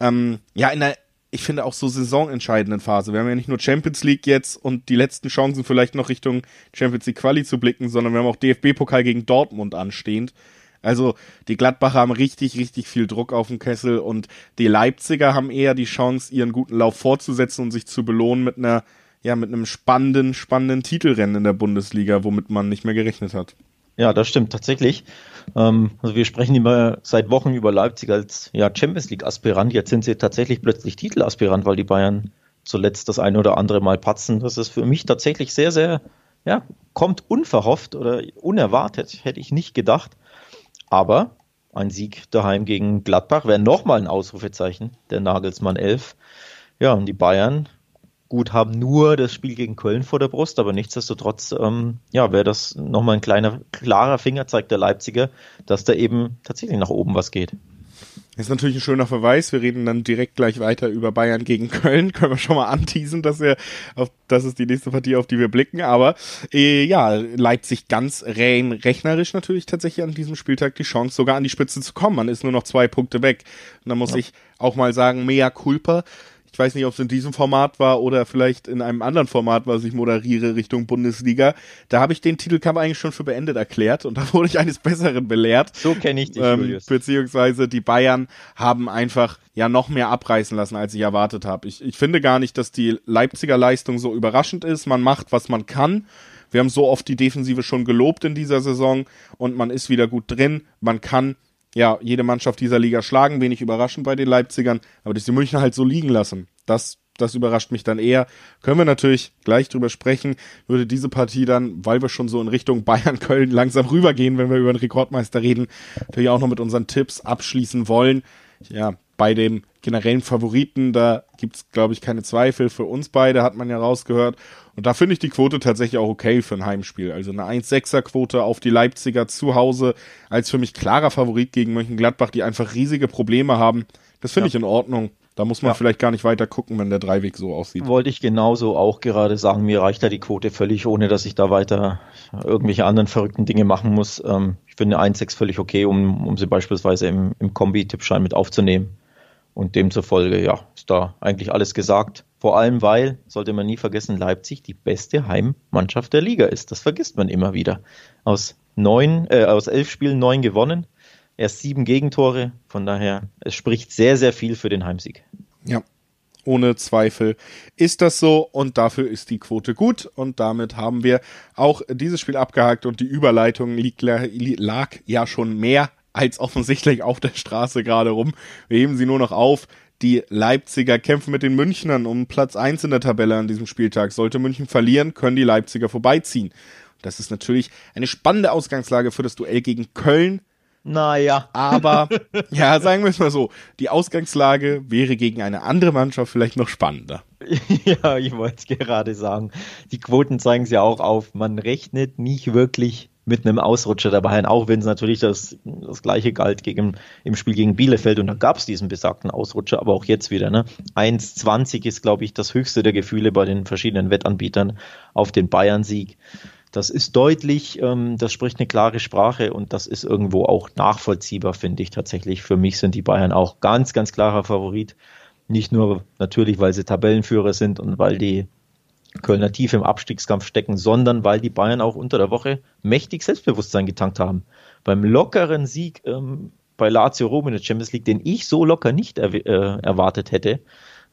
Ähm, ja, in der ich finde auch so saisonentscheidenden Phase. Wir haben ja nicht nur Champions League jetzt und die letzten Chancen vielleicht noch Richtung Champions League Quali zu blicken, sondern wir haben auch DFB-Pokal gegen Dortmund anstehend. Also die Gladbacher haben richtig, richtig viel Druck auf dem Kessel und die Leipziger haben eher die Chance, ihren guten Lauf fortzusetzen und sich zu belohnen mit einer, ja, mit einem spannenden, spannenden Titelrennen in der Bundesliga, womit man nicht mehr gerechnet hat. Ja, das stimmt tatsächlich. Ähm, also wir sprechen immer seit Wochen über Leipzig als ja, Champions League Aspirant. Jetzt sind sie tatsächlich plötzlich Titelaspirant, weil die Bayern zuletzt das eine oder andere Mal patzen. Das ist für mich tatsächlich sehr, sehr, ja, kommt unverhofft oder unerwartet, hätte ich nicht gedacht. Aber ein Sieg daheim gegen Gladbach wäre nochmal ein Ausrufezeichen, der Nagelsmann 11. Ja, und die Bayern, gut, haben nur das Spiel gegen Köln vor der Brust, aber nichtsdestotrotz, ähm, ja, wäre das nochmal ein kleiner, klarer Fingerzeig der Leipziger, dass da eben tatsächlich nach oben was geht. Das ist natürlich ein schöner Verweis. Wir reden dann direkt gleich weiter über Bayern gegen Köln. [LAUGHS] Können wir schon mal anteasen, dass wir auf, das ist die nächste Partie, auf die wir blicken. Aber äh, ja, Leipzig ganz rein rechnerisch natürlich tatsächlich an diesem Spieltag die Chance, sogar an die Spitze zu kommen. Man ist nur noch zwei Punkte weg. Und da muss ja. ich auch mal sagen, mea culpa ich weiß nicht, ob es in diesem Format war oder vielleicht in einem anderen Format, was ich moderiere Richtung Bundesliga. Da habe ich den Titelkampf eigentlich schon für beendet erklärt und [LAUGHS] da wurde ich eines Besseren belehrt. So kenne ich dich, ähm, Julius. Beziehungsweise die Bayern haben einfach ja noch mehr abreißen lassen, als ich erwartet habe. Ich, ich finde gar nicht, dass die Leipziger Leistung so überraschend ist. Man macht, was man kann. Wir haben so oft die Defensive schon gelobt in dieser Saison und man ist wieder gut drin. Man kann ja, jede Mannschaft dieser Liga schlagen, wenig überraschend bei den Leipzigern, aber dass die Münchner halt so liegen lassen, das, das überrascht mich dann eher. Können wir natürlich gleich drüber sprechen, würde diese Partie dann, weil wir schon so in Richtung Bayern-Köln [LAUGHS] langsam rübergehen, wenn wir über den Rekordmeister reden, natürlich auch noch mit unseren Tipps abschließen wollen. Ja, bei dem generellen Favoriten, da gibt's glaube ich, keine Zweifel. Für uns beide hat man ja rausgehört. Und da finde ich die Quote tatsächlich auch okay für ein Heimspiel. Also eine 1-6er-Quote auf die Leipziger zu Hause als für mich klarer Favorit gegen Mönchengladbach, die einfach riesige Probleme haben. Das finde ja. ich in Ordnung. Da muss man ja. vielleicht gar nicht weiter gucken, wenn der Dreiweg so aussieht. Wollte ich genauso auch gerade sagen, mir reicht da die Quote völlig, ohne dass ich da weiter irgendwelche anderen verrückten Dinge machen muss. Ähm, ich finde eine 1-6 völlig okay, um, um sie beispielsweise im, im Kombi-Tippschein mit aufzunehmen. Und demzufolge, ja, ist da eigentlich alles gesagt. Vor allem, weil, sollte man nie vergessen, Leipzig die beste Heimmannschaft der Liga ist. Das vergisst man immer wieder. Aus neun, äh, aus elf Spielen neun gewonnen, erst sieben Gegentore. Von daher, es spricht sehr, sehr viel für den Heimsieg. Ja, ohne Zweifel ist das so und dafür ist die Quote gut und damit haben wir auch dieses Spiel abgehakt und die Überleitung liegt, lag ja schon mehr als offensichtlich auf der Straße gerade rum. Wir heben sie nur noch auf. Die Leipziger kämpfen mit den Münchnern um Platz eins in der Tabelle an diesem Spieltag. Sollte München verlieren, können die Leipziger vorbeiziehen. Das ist natürlich eine spannende Ausgangslage für das Duell gegen Köln. Naja. Aber, [LAUGHS] ja, sagen wir es mal so, die Ausgangslage wäre gegen eine andere Mannschaft vielleicht noch spannender. [LAUGHS] Ja, ich wollte es gerade sagen. Die Quoten zeigen es ja auch auf. Man rechnet nicht wirklich mit einem Ausrutscher dabei, auch wenn es natürlich das, das gleiche galt gegen, im Spiel gegen Bielefeld und da gab es diesen besagten Ausrutscher, aber auch jetzt wieder. Ne? 1,20 ist, glaube ich, das höchste der Gefühle bei den verschiedenen Wettanbietern auf den Bayern-Sieg. Das ist deutlich, ähm, das spricht eine klare Sprache und das ist irgendwo auch nachvollziehbar, finde ich tatsächlich. Für mich sind die Bayern auch ganz, ganz klarer Favorit. Nicht nur natürlich, weil sie Tabellenführer sind und weil die Kölner tief im Abstiegskampf stecken, sondern weil die Bayern auch unter der Woche mächtig Selbstbewusstsein getankt haben. Beim lockeren Sieg ähm, bei Lazio Rom in der Champions League, den ich so locker nicht er äh, erwartet hätte,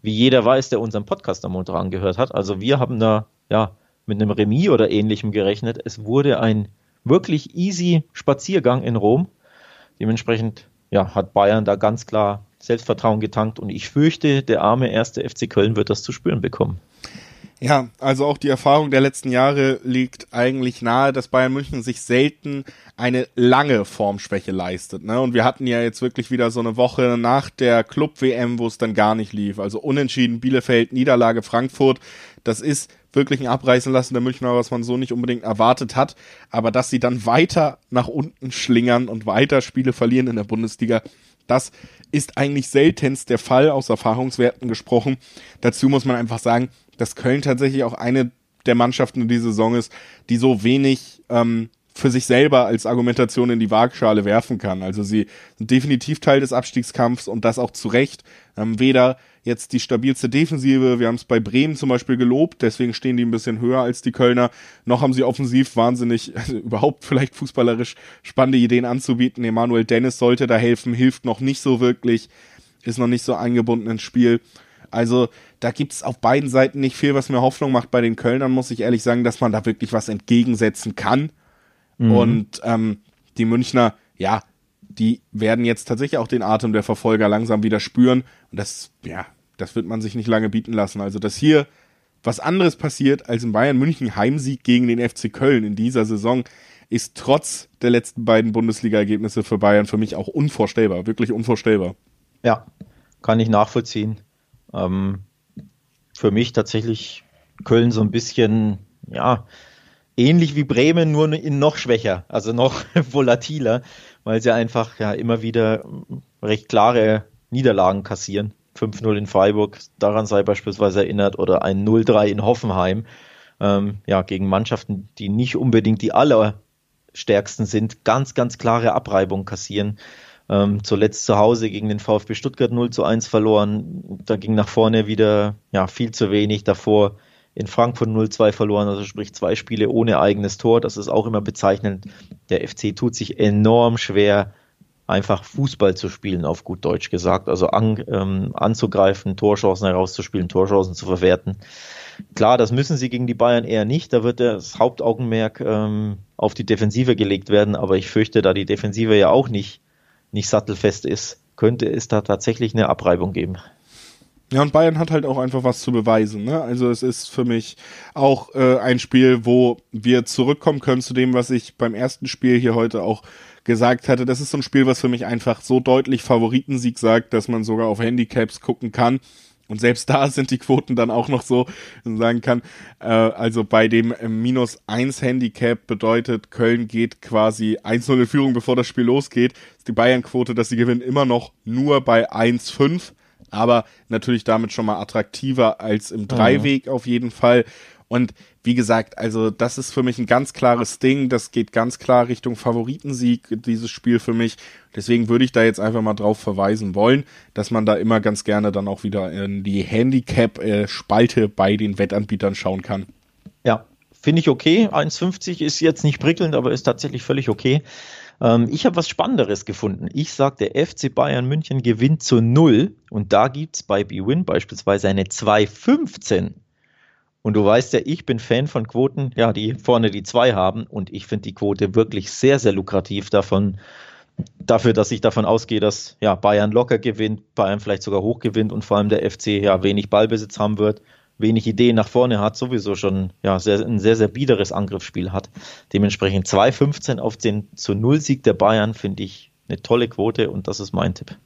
wie jeder weiß, der unseren Podcast am Montag angehört hat. Also wir haben da ja mit einem Remis oder ähnlichem gerechnet. Es wurde ein wirklich easy Spaziergang in Rom. Dementsprechend ja, hat Bayern da ganz klar Selbstvertrauen getankt und ich fürchte, der arme erste FC Köln wird das zu spüren bekommen. Ja, also auch die Erfahrung der letzten Jahre liegt eigentlich nahe, dass Bayern München sich selten eine lange Formschwäche leistet. Ne? Und wir hatten ja jetzt wirklich wieder so eine Woche nach der Club-WM, wo es dann gar nicht lief. Also unentschieden Bielefeld, Niederlage Frankfurt. Das ist wirklich ein Abreißen lassen der Münchner, was man so nicht unbedingt erwartet hat. Aber dass sie dann weiter nach unten schlingern und weiter Spiele verlieren in der Bundesliga, das ist eigentlich seltenst der Fall, aus Erfahrungswerten gesprochen. Dazu muss man einfach sagen, dass Köln tatsächlich auch eine der Mannschaften in dieser Saison ist, die so wenig ähm, für sich selber als Argumentation in die Waagschale werfen kann. Also sie sind definitiv Teil des Abstiegskampfs und das auch zu Recht. Ähm, weder jetzt die stabilste Defensive, wir haben es bei Bremen zum Beispiel gelobt, deswegen stehen die ein bisschen höher als die Kölner, noch haben sie offensiv wahnsinnig, [LAUGHS] also überhaupt vielleicht fußballerisch spannende Ideen anzubieten. Emanuel Dennis sollte da helfen, hilft noch nicht so wirklich, ist noch nicht so eingebunden ins Spiel. Also da gibt's auf beiden Seiten nicht viel, was mir Hoffnung macht. Bei den Kölnern muss ich ehrlich sagen, dass man da wirklich was entgegensetzen kann. Mhm. Und ähm, die Münchner, ja, die werden jetzt tatsächlich auch den Atem der Verfolger langsam wieder spüren. Und das, ja, das wird man sich nicht lange bieten lassen. Also, dass hier was anderes passiert als im Bayern München Heimsieg gegen den FC Köln in dieser Saison, ist trotz der letzten beiden Bundesliga-Ergebnisse für Bayern für mich auch unvorstellbar, wirklich unvorstellbar. Ja, kann ich nachvollziehen. Ähm, für mich tatsächlich Köln so ein bisschen, ja, ähnlich wie Bremen, nur in noch schwächer, also noch [LAUGHS] volatiler, weil sie einfach ja immer wieder recht klare Niederlagen kassieren. 5-0 in Freiburg, daran sei beispielsweise erinnert, oder ein 0-3 in Hoffenheim. Ähm, ja, gegen Mannschaften, die nicht unbedingt die allerstärksten sind, ganz, ganz klare Abreibung kassieren. Ähm, zuletzt zu Hause gegen den VfB Stuttgart 0 zu 1 verloren. Da ging nach vorne wieder ja, viel zu wenig. Davor in Frankfurt 0-2 verloren, also sprich zwei Spiele ohne eigenes Tor. Das ist auch immer bezeichnend. Der FC tut sich enorm schwer, einfach Fußball zu spielen, auf gut Deutsch gesagt. Also an, ähm, anzugreifen, Torchancen herauszuspielen, Torchancen zu verwerten. Klar, das müssen sie gegen die Bayern eher nicht. Da wird das Hauptaugenmerk ähm, auf die Defensive gelegt werden. Aber ich fürchte, da die Defensive ja auch nicht nicht sattelfest ist, könnte es da tatsächlich eine Abreibung geben. Ja, und Bayern hat halt auch einfach was zu beweisen. Ne? Also es ist für mich auch äh, ein Spiel, wo wir zurückkommen können zu dem, was ich beim ersten Spiel hier heute auch gesagt hatte. Das ist so ein Spiel, was für mich einfach so deutlich Favoritensieg sagt, dass man sogar auf Handicaps gucken kann. Und selbst da sind die Quoten dann auch noch so, man sagen kann, äh, also bei dem äh, minus 1 Handicap bedeutet, Köln geht quasi 1-0 in Führung, bevor das Spiel losgeht. Ist die Bayern-Quote, dass sie gewinnen, immer noch nur bei 1-5, aber natürlich damit schon mal attraktiver als im. Dreiweg mhm. auf jeden Fall. Und wie gesagt, also das ist für mich ein ganz klares Ding. Das geht ganz klar Richtung Favoritensieg, dieses Spiel für mich. Deswegen würde ich da jetzt einfach mal drauf verweisen wollen, dass man da immer ganz gerne dann auch wieder in die Handicap-Spalte bei den Wettanbietern schauen kann. Ja, finde ich okay. 1,50 ist jetzt nicht prickelnd, aber ist tatsächlich völlig okay. Ähm, ich habe was Spannenderes gefunden. Ich sage, der FC Bayern München gewinnt zu null und da gibt es bei BWin beispielsweise eine 2,15. Und du weißt ja, ich bin Fan von Quoten, ja, die vorne die zwei haben. Und ich finde die Quote wirklich sehr, sehr lukrativ davon, dafür, dass ich davon ausgehe, dass ja, Bayern locker gewinnt, Bayern vielleicht sogar hoch gewinnt und vor allem der FC ja wenig Ballbesitz haben wird. Wenig Ideen nach vorne hat, sowieso schon ja, sehr, ein sehr, sehr biederes Angriffsspiel hat. Dementsprechend 2-15 auf den zu Null-Sieg der Bayern finde ich eine tolle Quote und das ist mein Tipp.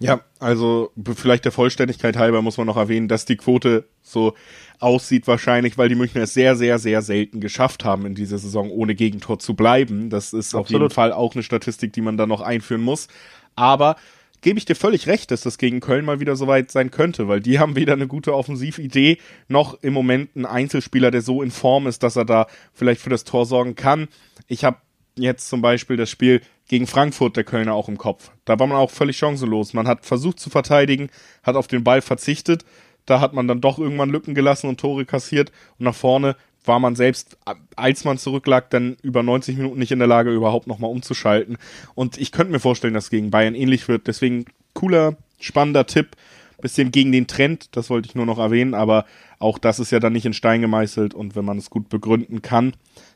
Ja, also vielleicht der Vollständigkeit halber muss man noch erwähnen, dass die Quote so aussieht wahrscheinlich, weil die Münchner es sehr, sehr, sehr selten geschafft haben, in dieser Saison ohne Gegentor zu bleiben. Das ist Absolut. auf jeden Fall auch eine Statistik, die man da noch einführen muss. Aber gebe ich dir völlig recht, dass das gegen Köln mal wieder soweit sein könnte, weil die haben weder eine gute Offensividee noch im Moment einen Einzelspieler, der so in Form ist, dass er da vielleicht für das Tor sorgen kann. Ich habe jetzt zum Beispiel das Spiel gegen Frankfurt der Kölner auch im Kopf. Da war man auch völlig chancenlos. Man hat versucht zu verteidigen, hat auf den Ball verzichtet. Da hat man dann doch irgendwann Lücken gelassen und Tore kassiert. Und nach vorne war man selbst, als man zurücklag, dann über 90 Minuten nicht in der Lage, überhaupt nochmal umzuschalten. Und ich könnte mir vorstellen, dass gegen Bayern ähnlich wird. Deswegen cooler, spannender Tipp. Bisschen gegen den Trend, das wollte ich nur noch erwähnen, aber auch das ist ja dann nicht in Stein gemeißelt und wenn man es gut begründen kann,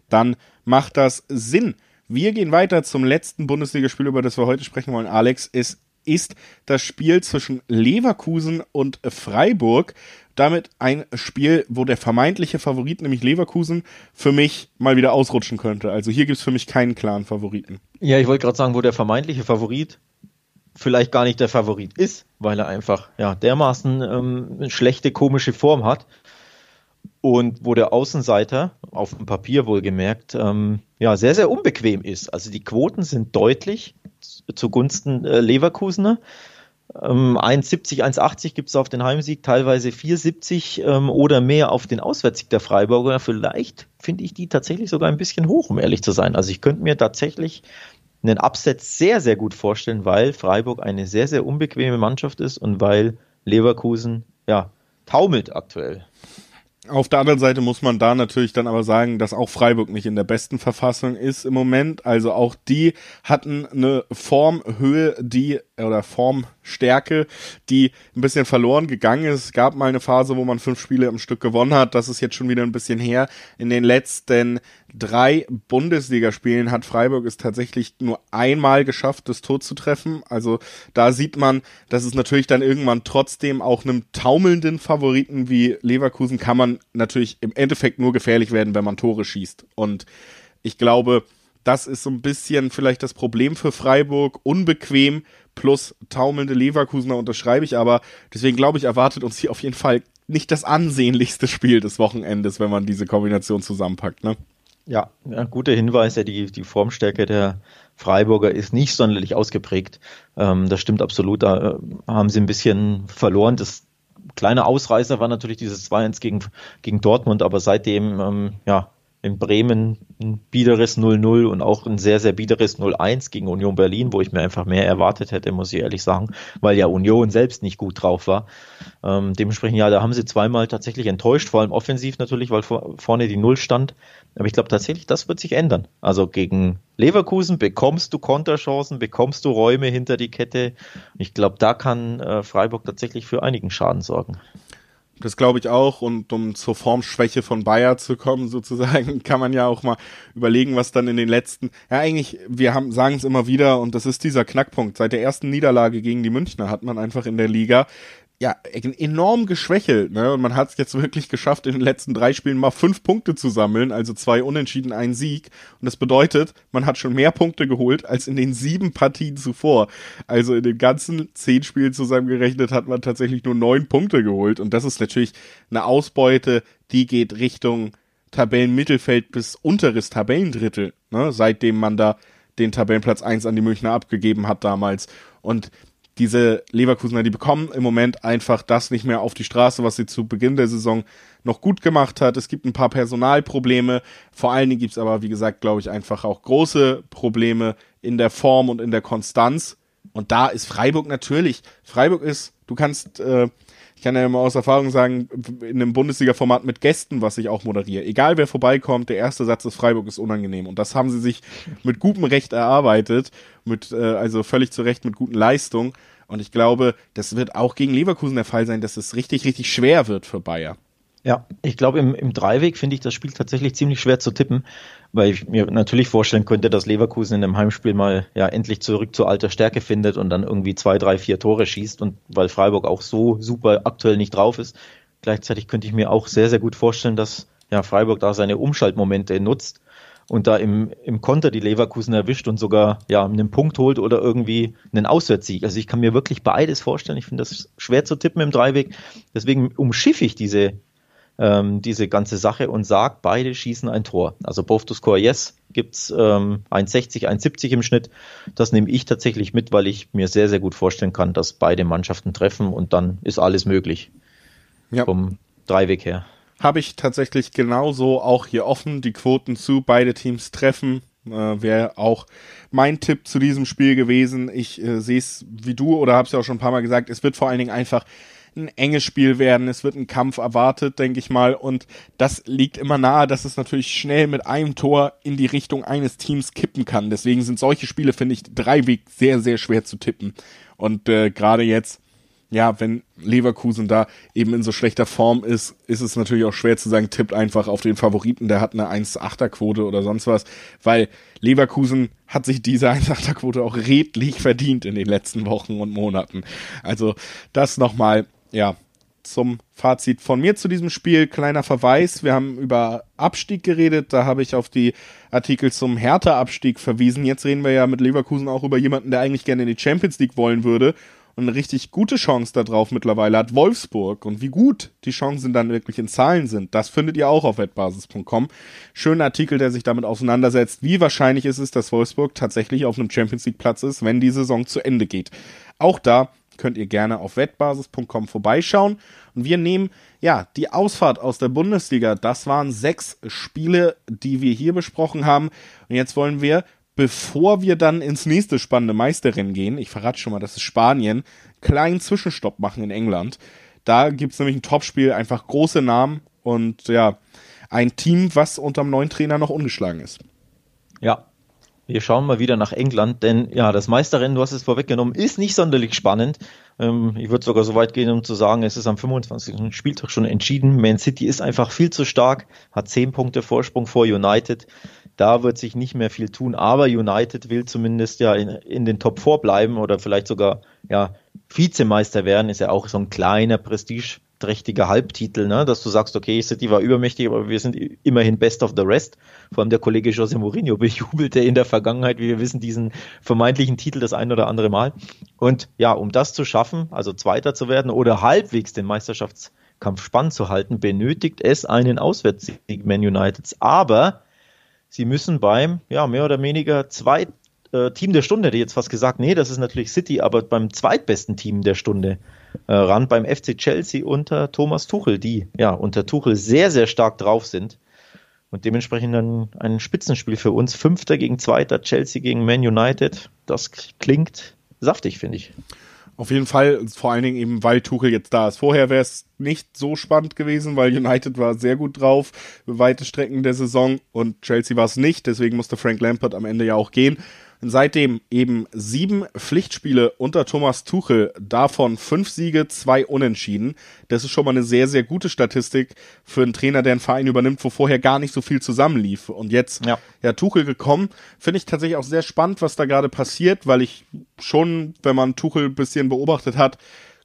dann macht das Sinn. Wir gehen weiter zum letzten Bundesligaspiel, über das wir heute sprechen wollen. Alex, es ist das Spiel zwischen Leverkusen und Freiburg. Damit ein Spiel, wo der vermeintliche Favorit, nämlich Leverkusen, für mich mal wieder ausrutschen könnte. Also hier gibt es für mich keinen klaren Favoriten. Ja, ich wollte gerade sagen, wo der vermeintliche Favorit vielleicht gar nicht der Favorit ist, weil er einfach ja dermaßen ähm, eine schlechte komische Form hat und wo der Außenseiter auf dem Papier wohlgemerkt ähm, ja sehr sehr unbequem ist. Also die Quoten sind deutlich zugunsten äh, Leverkusener. Ähm, 1,70, 1,80 gibt es auf den Heimsieg, teilweise 4,70 ähm, oder mehr auf den Auswärtssieg der Freiburger. Vielleicht finde ich die tatsächlich sogar ein bisschen hoch, um ehrlich zu sein. Also ich könnte mir tatsächlich einen Upset sehr, sehr gut vorstellen, weil Freiburg eine sehr, sehr unbequeme Mannschaft ist und weil Leverkusen ja taumelt aktuell. Auf der anderen Seite muss man da natürlich dann aber sagen, dass auch Freiburg nicht in der besten Verfassung ist im Moment. Also auch die hatten eine Formhöhe, die oder Formstärke, die ein bisschen verloren gegangen ist. Es gab mal eine Phase, wo man fünf Spiele am Stück gewonnen hat. Das ist jetzt schon wieder ein bisschen her. In den letzten drei Bundesligaspielen hat Freiburg es tatsächlich nur einmal geschafft, das Tor zu treffen. Also da sieht man, dass es natürlich dann irgendwann trotzdem auch einem taumelnden Favoriten wie Leverkusen kann man natürlich im Endeffekt nur gefährlich werden, wenn man Tore schießt. Und ich glaube, das ist so ein bisschen vielleicht das Problem für Freiburg. Unbequem plus taumelnde Leverkusener unterschreibe ich, aber deswegen glaube ich, erwartet uns hier auf jeden Fall nicht das ansehnlichste Spiel des Wochenendes, wenn man diese Kombination zusammenpackt. Ne? Ja, ja guter Hinweis. Die, die Formstärke der Freiburger ist nicht sonderlich ausgeprägt. Ähm, das stimmt absolut. Da äh, haben sie ein bisschen verloren. Das kleine Ausreißer war natürlich dieses 2-1 gegen, gegen Dortmund, aber seitdem ähm, ja, in Bremen ein biederes 0-0 und auch ein sehr, sehr biederes 0-1 gegen Union Berlin, wo ich mir einfach mehr erwartet hätte, muss ich ehrlich sagen, weil ja Union selbst nicht gut drauf war. Ähm, dementsprechend, ja, da haben sie zweimal tatsächlich enttäuscht, vor allem offensiv natürlich, weil vor, vorne die Null stand. Aber ich glaube tatsächlich, das wird sich ändern. Also gegen Leverkusen bekommst du Konterchancen, bekommst du Räume hinter die Kette. Ich glaube, da kann äh, Freiburg tatsächlich für einigen Schaden sorgen. Das glaube ich auch. Und um zur Formschwäche von Bayer zu kommen, [LAUGHS] sozusagen, kann man ja auch mal überlegen, was dann in den letzten, ja eigentlich, wir haben, sagen es immer wieder, und das ist dieser Knackpunkt. Seit der ersten Niederlage gegen die Münchner hat man einfach in der Liga ja, enorm geschwächelt, ne? Und man hat es jetzt wirklich geschafft, in den letzten drei Spielen mal fünf Punkte zu sammeln, also zwei Unentschieden, ein Sieg. Und das bedeutet, man hat schon mehr Punkte geholt als in den sieben Partien zuvor. Also in den ganzen zehn Spielen zusammengerechnet hat man tatsächlich nur neun Punkte geholt. Und das ist natürlich eine Ausbeute, die geht Richtung Tabellenmittelfeld bis unteres Tabellendrittel, ne? Seitdem man da den Tabellenplatz eins an die Münchner abgegeben hat damals. Und diese Leverkusener, die bekommen im Moment einfach das nicht mehr auf die Straße, was sie zu Beginn der Saison noch gut gemacht hat. Es gibt ein paar Personalprobleme. Vor allen Dingen gibt es aber, wie gesagt, glaube ich, einfach auch große Probleme in der Form und in der Konstanz. Und da ist Freiburg natürlich. Freiburg ist, du kannst, äh, ich kann ja immer aus Erfahrung sagen, in einem Bundesliga-Format mit Gästen, was ich auch moderiere. Egal wer vorbeikommt, der erste Satz ist Freiburg ist unangenehm. Und das haben sie sich mit gutem Recht erarbeitet, mit, äh, also völlig zu Recht mit guten Leistungen. Und ich glaube, das wird auch gegen Leverkusen der Fall sein, dass es richtig, richtig schwer wird für Bayer. Ja, ich glaube, im, im Dreiweg finde ich das Spiel tatsächlich ziemlich schwer zu tippen, weil ich mir natürlich vorstellen könnte, dass Leverkusen in einem Heimspiel mal ja endlich zurück zu alter Stärke findet und dann irgendwie zwei, drei, vier Tore schießt und weil Freiburg auch so super aktuell nicht drauf ist, Gleichzeitig könnte ich mir auch sehr, sehr gut vorstellen, dass ja, Freiburg da seine Umschaltmomente nutzt und da im, im Konter die Leverkusen erwischt und sogar ja, einen Punkt holt oder irgendwie einen Auswärtssieg. Also ich kann mir wirklich beides vorstellen. Ich finde das schwer zu tippen im Dreiweg. Deswegen umschiffe ich diese, ähm, diese ganze Sache und sage, beide schießen ein Tor. Also both to score yes gibt's ähm, 1,60, 1,70 im Schnitt. Das nehme ich tatsächlich mit, weil ich mir sehr, sehr gut vorstellen kann, dass beide Mannschaften treffen und dann ist alles möglich. Ja. Vom Dreiweg her habe ich tatsächlich genauso auch hier offen. Die Quoten zu beide Teams treffen. Äh, Wäre auch mein Tipp zu diesem Spiel gewesen. Ich äh, sehe es wie du oder habe es ja auch schon ein paar Mal gesagt. Es wird vor allen Dingen einfach ein enges Spiel werden. Es wird ein Kampf erwartet, denke ich mal. Und das liegt immer nahe, dass es natürlich schnell mit einem Tor in die Richtung eines Teams kippen kann. Deswegen sind solche Spiele, finde ich, dreiweg sehr, sehr schwer zu tippen. Und äh, gerade jetzt ja, wenn Leverkusen da eben in so schlechter Form ist, ist es natürlich auch schwer zu sagen, tippt einfach auf den Favoriten, der hat eine 1-8er Quote oder sonst was, weil Leverkusen hat sich diese [LAUGHS] 1-8er Quote auch redlich verdient in den letzten Wochen und Monaten. Also das nochmal, ja, zum Fazit von mir zu diesem Spiel. Kleiner Verweis, wir haben über Abstieg geredet, da habe ich auf die Artikel zum Hertha-Abstieg verwiesen. Jetzt reden wir ja mit Leverkusen auch über jemanden, der eigentlich gerne in die Champions League wollen würde und eine richtig gute Chance darauf mittlerweile hat Wolfsburg. Und wie gut die Chancen dann wirklich in Zahlen sind, das findet ihr auch auf wettbasis.com. Schöner Artikel, der sich damit auseinandersetzt, wie wahrscheinlich ist es, dass Wolfsburg tatsächlich auf einem Champions League Platz ist, wenn die Saison zu Ende geht. Auch da könnt ihr gerne auf wettbasis.com vorbeischauen. Und wir nehmen ja die Ausfahrt aus der Bundesliga. Das waren sechs Spiele, die wir hier besprochen haben. Und jetzt wollen wir bevor wir dann ins nächste spannende Meisterrennen gehen, ich verrate schon mal, das ist Spanien, kleinen Zwischenstopp machen in England. Da gibt's nämlich ein Topspiel, einfach große Namen und ja, ein Team, was unterm neuen Trainer noch ungeschlagen ist. Ja, wir schauen mal wieder nach England, denn ja, das Meisterrennen, du hast es vorweggenommen, ist nicht sonderlich spannend. Ähm, ich würde sogar so weit gehen, um zu sagen, es ist am 25. Spieltag schon entschieden. Man City ist einfach viel zu stark, hat zehn Punkte Vorsprung vor United. Da wird sich nicht mehr viel tun, aber United will zumindest ja in, in den Top 4 bleiben oder vielleicht sogar ja Vizemeister werden, ist ja auch so ein kleiner prestigeträchtiger Halbtitel, ne? dass du sagst, okay, City war übermächtig, aber wir sind immerhin best of the rest. Vor allem der Kollege José Mourinho [LAUGHS] bejubelte in der Vergangenheit, wie wir wissen, diesen vermeintlichen Titel das ein oder andere Mal. Und ja, um das zu schaffen, also Zweiter zu werden oder halbwegs den Meisterschaftskampf spannend zu halten, benötigt es einen Auswärtssieg Man Uniteds. Aber sie müssen beim, ja, mehr oder weniger zweit, äh, Team der Stunde, hätte ich jetzt fast gesagt, nee, das ist natürlich City, aber beim zweitbesten Team der Stunde äh, ran, beim FC Chelsea unter Thomas Tuchel, die ja unter Tuchel sehr, sehr stark drauf sind. Und dementsprechend dann ein Spitzenspiel für uns. Fünfter gegen Zweiter, Chelsea gegen Man United. Das klingt saftig, finde ich. Auf jeden Fall, vor allen Dingen eben, weil Tuchel jetzt da ist. Vorher wäre es nicht so spannend gewesen, weil United war sehr gut drauf, weite Strecken der Saison und Chelsea war es nicht, deswegen musste Frank Lampard am Ende ja auch gehen. Seitdem eben sieben Pflichtspiele unter Thomas Tuchel, davon fünf Siege, zwei Unentschieden. Das ist schon mal eine sehr, sehr gute Statistik für einen Trainer, der einen Verein übernimmt, wo vorher gar nicht so viel zusammenlief. Und jetzt, ja, ja Tuchel gekommen, finde ich tatsächlich auch sehr spannend, was da gerade passiert, weil ich schon, wenn man Tuchel ein bisschen beobachtet hat,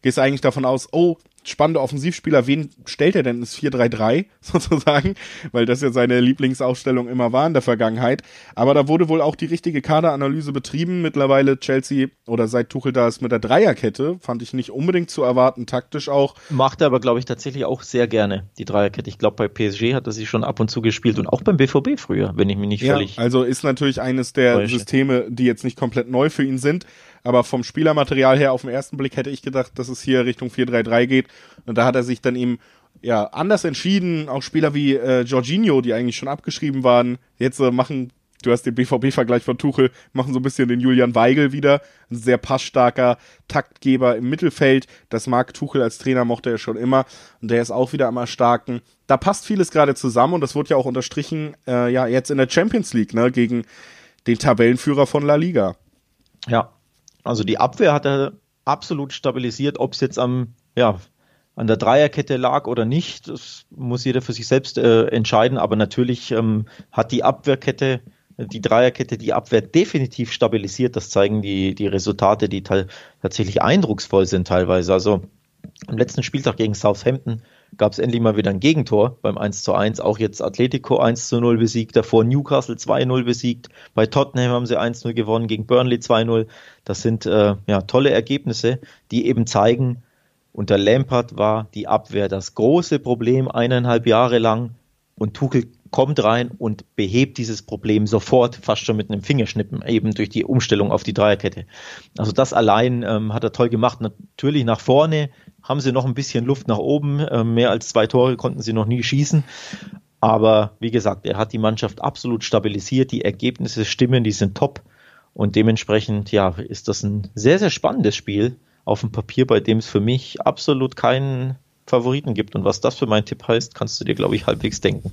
gehst eigentlich davon aus, oh, spannende Offensivspieler, wen stellt er denn ins [LAUGHS] 4-3-3 sozusagen, weil das ja seine Lieblingsausstellung immer war in der Vergangenheit. Aber da wurde wohl auch die richtige Kaderanalyse betrieben. Mittlerweile Chelsea oder seit Tuchel da ist mit der Dreierkette, fand ich nicht unbedingt zu erwarten, taktisch auch. Macht er aber, glaube ich, tatsächlich auch sehr gerne, die Dreierkette. Ich glaube, bei PSG hat er sie schon ab und zu gespielt und auch beim BVB früher, wenn ich mich nicht völlig. Ja, also ist natürlich eines der. Systeme, die jetzt nicht komplett neu für ihn sind. Aber vom Spielermaterial her auf den ersten Blick hätte ich gedacht, dass es hier Richtung 4-3-3 geht. Und da hat er sich dann eben ja anders entschieden. Auch Spieler wie äh, Jorginho, die eigentlich schon abgeschrieben waren, jetzt äh, machen du hast den BVB-Vergleich von Tuchel, machen so ein bisschen den Julian Weigel wieder. Ein sehr passstarker Taktgeber im Mittelfeld. Das mag Tuchel als Trainer, mochte er schon immer. Und der ist auch wieder am Erstarken. Da passt vieles gerade zusammen und das wurde ja auch unterstrichen, äh, ja, jetzt in der Champions League, ne, gegen den Tabellenführer von La Liga. Ja, also die Abwehr hat er absolut stabilisiert, ob es jetzt am, ja, an der Dreierkette lag oder nicht, das muss jeder für sich selbst äh, entscheiden. Aber natürlich ähm, hat die Abwehrkette, die Dreierkette, die Abwehr definitiv stabilisiert. Das zeigen die, die Resultate, die tatsächlich eindrucksvoll sind teilweise. Also am letzten Spieltag gegen Southampton gab es endlich mal wieder ein Gegentor beim 1 zu 1. Auch jetzt Atletico 1 zu 0 besiegt, davor Newcastle 2-0 besiegt. Bei Tottenham haben sie 1-0 gewonnen, gegen Burnley 2-0. Das sind äh, ja, tolle Ergebnisse, die eben zeigen, unter Lampard war die Abwehr das große Problem eineinhalb Jahre lang und Tuchel kommt rein und behebt dieses Problem sofort, fast schon mit einem Fingerschnippen, eben durch die Umstellung auf die Dreierkette. Also das allein ähm, hat er toll gemacht. Natürlich nach vorne haben sie noch ein bisschen Luft nach oben. Ähm, mehr als zwei Tore konnten sie noch nie schießen. Aber wie gesagt, er hat die Mannschaft absolut stabilisiert. Die Ergebnisse stimmen, die sind top. Und dementsprechend, ja, ist das ein sehr, sehr spannendes Spiel auf dem Papier, bei dem es für mich absolut keinen Favoriten gibt. Und was das für mein Tipp heißt, kannst du dir, glaube ich, halbwegs denken.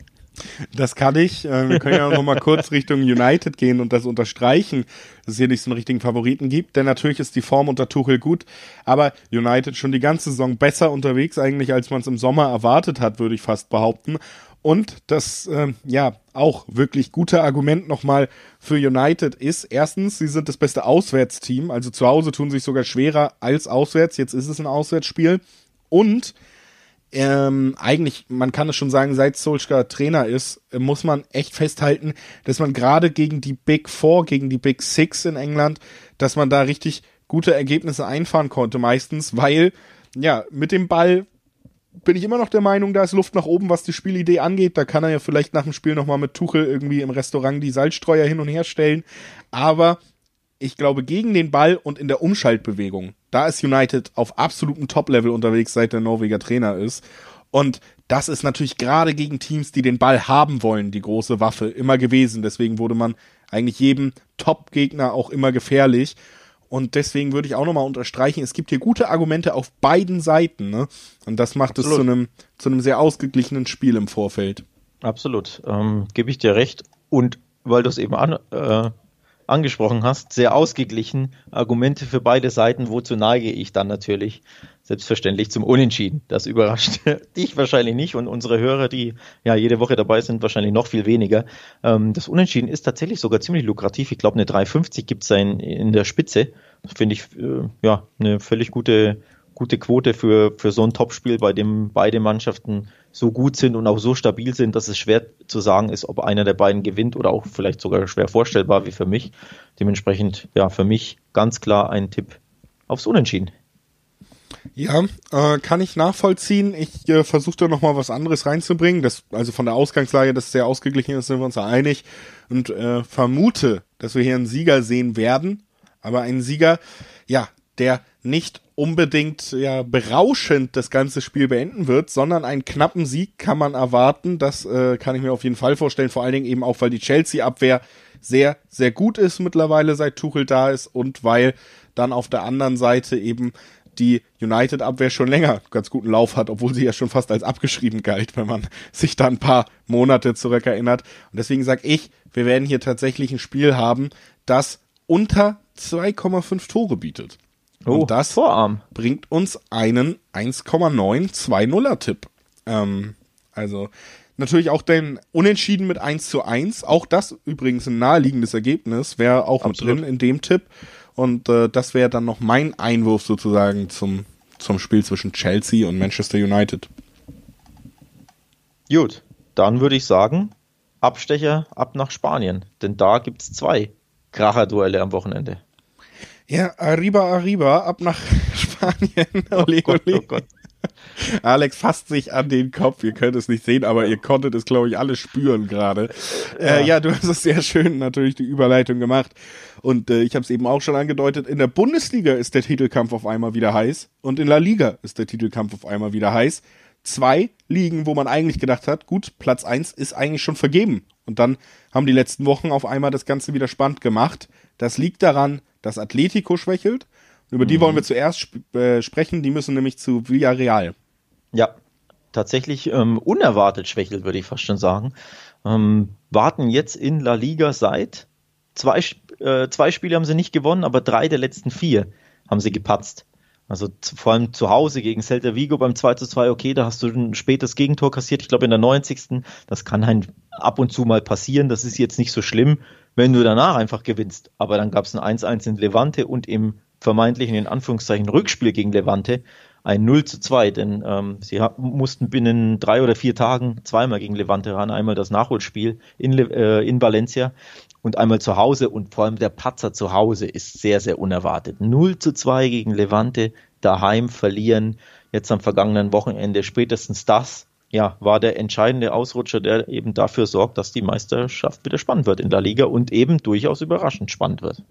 Das kann ich. Äh, wir können ja noch mal kurz Richtung United gehen und das unterstreichen, dass es hier nicht so einen richtigen Favoriten gibt. Denn natürlich ist die Form unter Tuchel gut, aber United schon die ganze Saison besser unterwegs eigentlich, als man es im Sommer erwartet hat, würde ich fast behaupten. Und das, äh, ja, auch wirklich gute Argument nochmal für United ist, erstens, sie sind das beste Auswärtsteam, also zu Hause tun sich sogar schwerer als auswärts, jetzt ist es ein Auswärtsspiel. Und ähm, eigentlich, man kann es schon sagen, seit Solskjaer Trainer ist, muss man echt festhalten, dass man gerade gegen die Big Four, gegen die Big Six in England, dass man da richtig gute Ergebnisse einfahren konnte, meistens, weil, ja, mit dem Ball bin ich immer noch der Meinung, da ist Luft nach oben, was die Spielidee angeht. Da kann er ja vielleicht nach dem Spiel nochmal mit Tuchel irgendwie im Restaurant die Salzstreuer hin und her stellen. Aber ich glaube, gegen den Ball und in der Umschaltbewegung, da ist United auf absolutem Top-Level unterwegs, seit der Norweger Trainer ist. Und das ist natürlich gerade gegen Teams, die den Ball haben wollen, die große Waffe immer gewesen. Deswegen wurde man eigentlich jedem Top-Gegner auch immer gefährlich. Und deswegen würde ich auch nochmal unterstreichen, es gibt hier gute Argumente auf beiden Seiten. Ne? Und das macht Absolut. es zu einem, zu einem sehr ausgeglichenen Spiel im Vorfeld. Absolut, ähm, gebe ich dir recht. Und weil du es eben an, äh, angesprochen hast, sehr ausgeglichen. Argumente für beide Seiten, wozu neige ich dann natürlich selbstverständlich zum Unentschieden. Das überrascht [LAUGHS] dich wahrscheinlich nicht und unsere Hörer, die ja jede Woche dabei sind, wahrscheinlich noch viel weniger. Ähm, das Unentschieden ist tatsächlich sogar ziemlich lukrativ. Ich glaube, eine 3,50 gibt es in, der Spitze. Finde ich äh, ja eine völlig gute gute Quote für, für so ein Topspiel, bei dem beide Mannschaften so gut sind und auch so stabil sind, dass es schwer zu sagen ist, ob einer der beiden gewinnt oder auch vielleicht sogar schwer vorstellbar wie für mich. Dementsprechend, ja, für mich ganz klar ein Tipp aufs Unentschieden. Ja, äh, kann ich nachvollziehen. Ich äh, versuche da nochmal was anderes reinzubringen. Das, also von der Ausgangslage, dass es sehr ausgeglichen ist, sind wir uns einig. Und äh, vermute, dass wir hier einen Sieger sehen werden. Aber einen Sieger, ja, der nicht unbedingt ja berauschend das ganze Spiel beenden wird, sondern einen knappen Sieg kann man erwarten. Das äh, kann ich mir auf jeden Fall vorstellen. Vor allen Dingen eben auch, weil die Chelsea-Abwehr sehr, sehr gut ist mittlerweile, seit Tuchel da ist und weil dann auf der anderen Seite eben die United-Abwehr schon länger ganz guten Lauf hat, obwohl sie ja schon fast als abgeschrieben galt, wenn man [LAUGHS] sich da ein paar Monate zurückerinnert. Und deswegen sage ich, wir werden hier tatsächlich ein Spiel haben, das unter 2,5 Tore bietet. Oh, und das Vorarm. bringt uns einen 1,920er Tipp. Ähm, also natürlich auch den Unentschieden mit 1 zu 1. Auch das übrigens ein naheliegendes Ergebnis, wäre auch Absolut. mit drin in dem Tipp. Und äh, das wäre dann noch mein Einwurf sozusagen zum, zum Spiel zwischen Chelsea und Manchester United. Gut, dann würde ich sagen, Abstecher ab nach Spanien. Denn da gibt es zwei Kracher-Duelle am Wochenende. Ja, arriba, arriba, ab nach [LAUGHS] Spanien. Ole, oh ole. Oh. Alex fasst sich an den Kopf. Ihr könnt es nicht sehen, aber ihr konntet es, glaube ich, alle spüren gerade. Ja. Äh, ja, du hast es sehr schön natürlich die Überleitung gemacht. Und äh, ich habe es eben auch schon angedeutet. In der Bundesliga ist der Titelkampf auf einmal wieder heiß und in La Liga ist der Titelkampf auf einmal wieder heiß. Zwei Ligen, wo man eigentlich gedacht hat, gut, Platz eins ist eigentlich schon vergeben. Und dann haben die letzten Wochen auf einmal das Ganze wieder spannend gemacht. Das liegt daran, dass Atletico schwächelt. Über die mhm. wollen wir zuerst sp äh, sprechen. Die müssen nämlich zu Villarreal. Ja, tatsächlich ähm, unerwartet schwächelt, würde ich fast schon sagen. Ähm, warten jetzt in La Liga seit zwei, äh, zwei Spiele haben sie nicht gewonnen, aber drei der letzten vier haben sie gepatzt. Also zu, vor allem zu Hause gegen Celta Vigo beim 2 zu 2, okay, da hast du ein spätes Gegentor kassiert, ich glaube in der 90. Das kann ein, ab und zu mal passieren, das ist jetzt nicht so schlimm wenn du danach einfach gewinnst. Aber dann gab es ein 1-1 in Levante und im vermeintlichen, in Anführungszeichen, Rückspiel gegen Levante ein 0 zu 2, denn ähm, sie mussten binnen drei oder vier Tagen zweimal gegen Levante ran, einmal das Nachholspiel in, äh, in Valencia und einmal zu Hause und vor allem der Patzer zu Hause ist sehr, sehr unerwartet. 0 zu 2 gegen Levante, daheim verlieren, jetzt am vergangenen Wochenende spätestens das ja, war der entscheidende Ausrutscher, der eben dafür sorgt, dass die Meisterschaft wieder spannend wird in der Liga und eben durchaus überraschend spannend wird.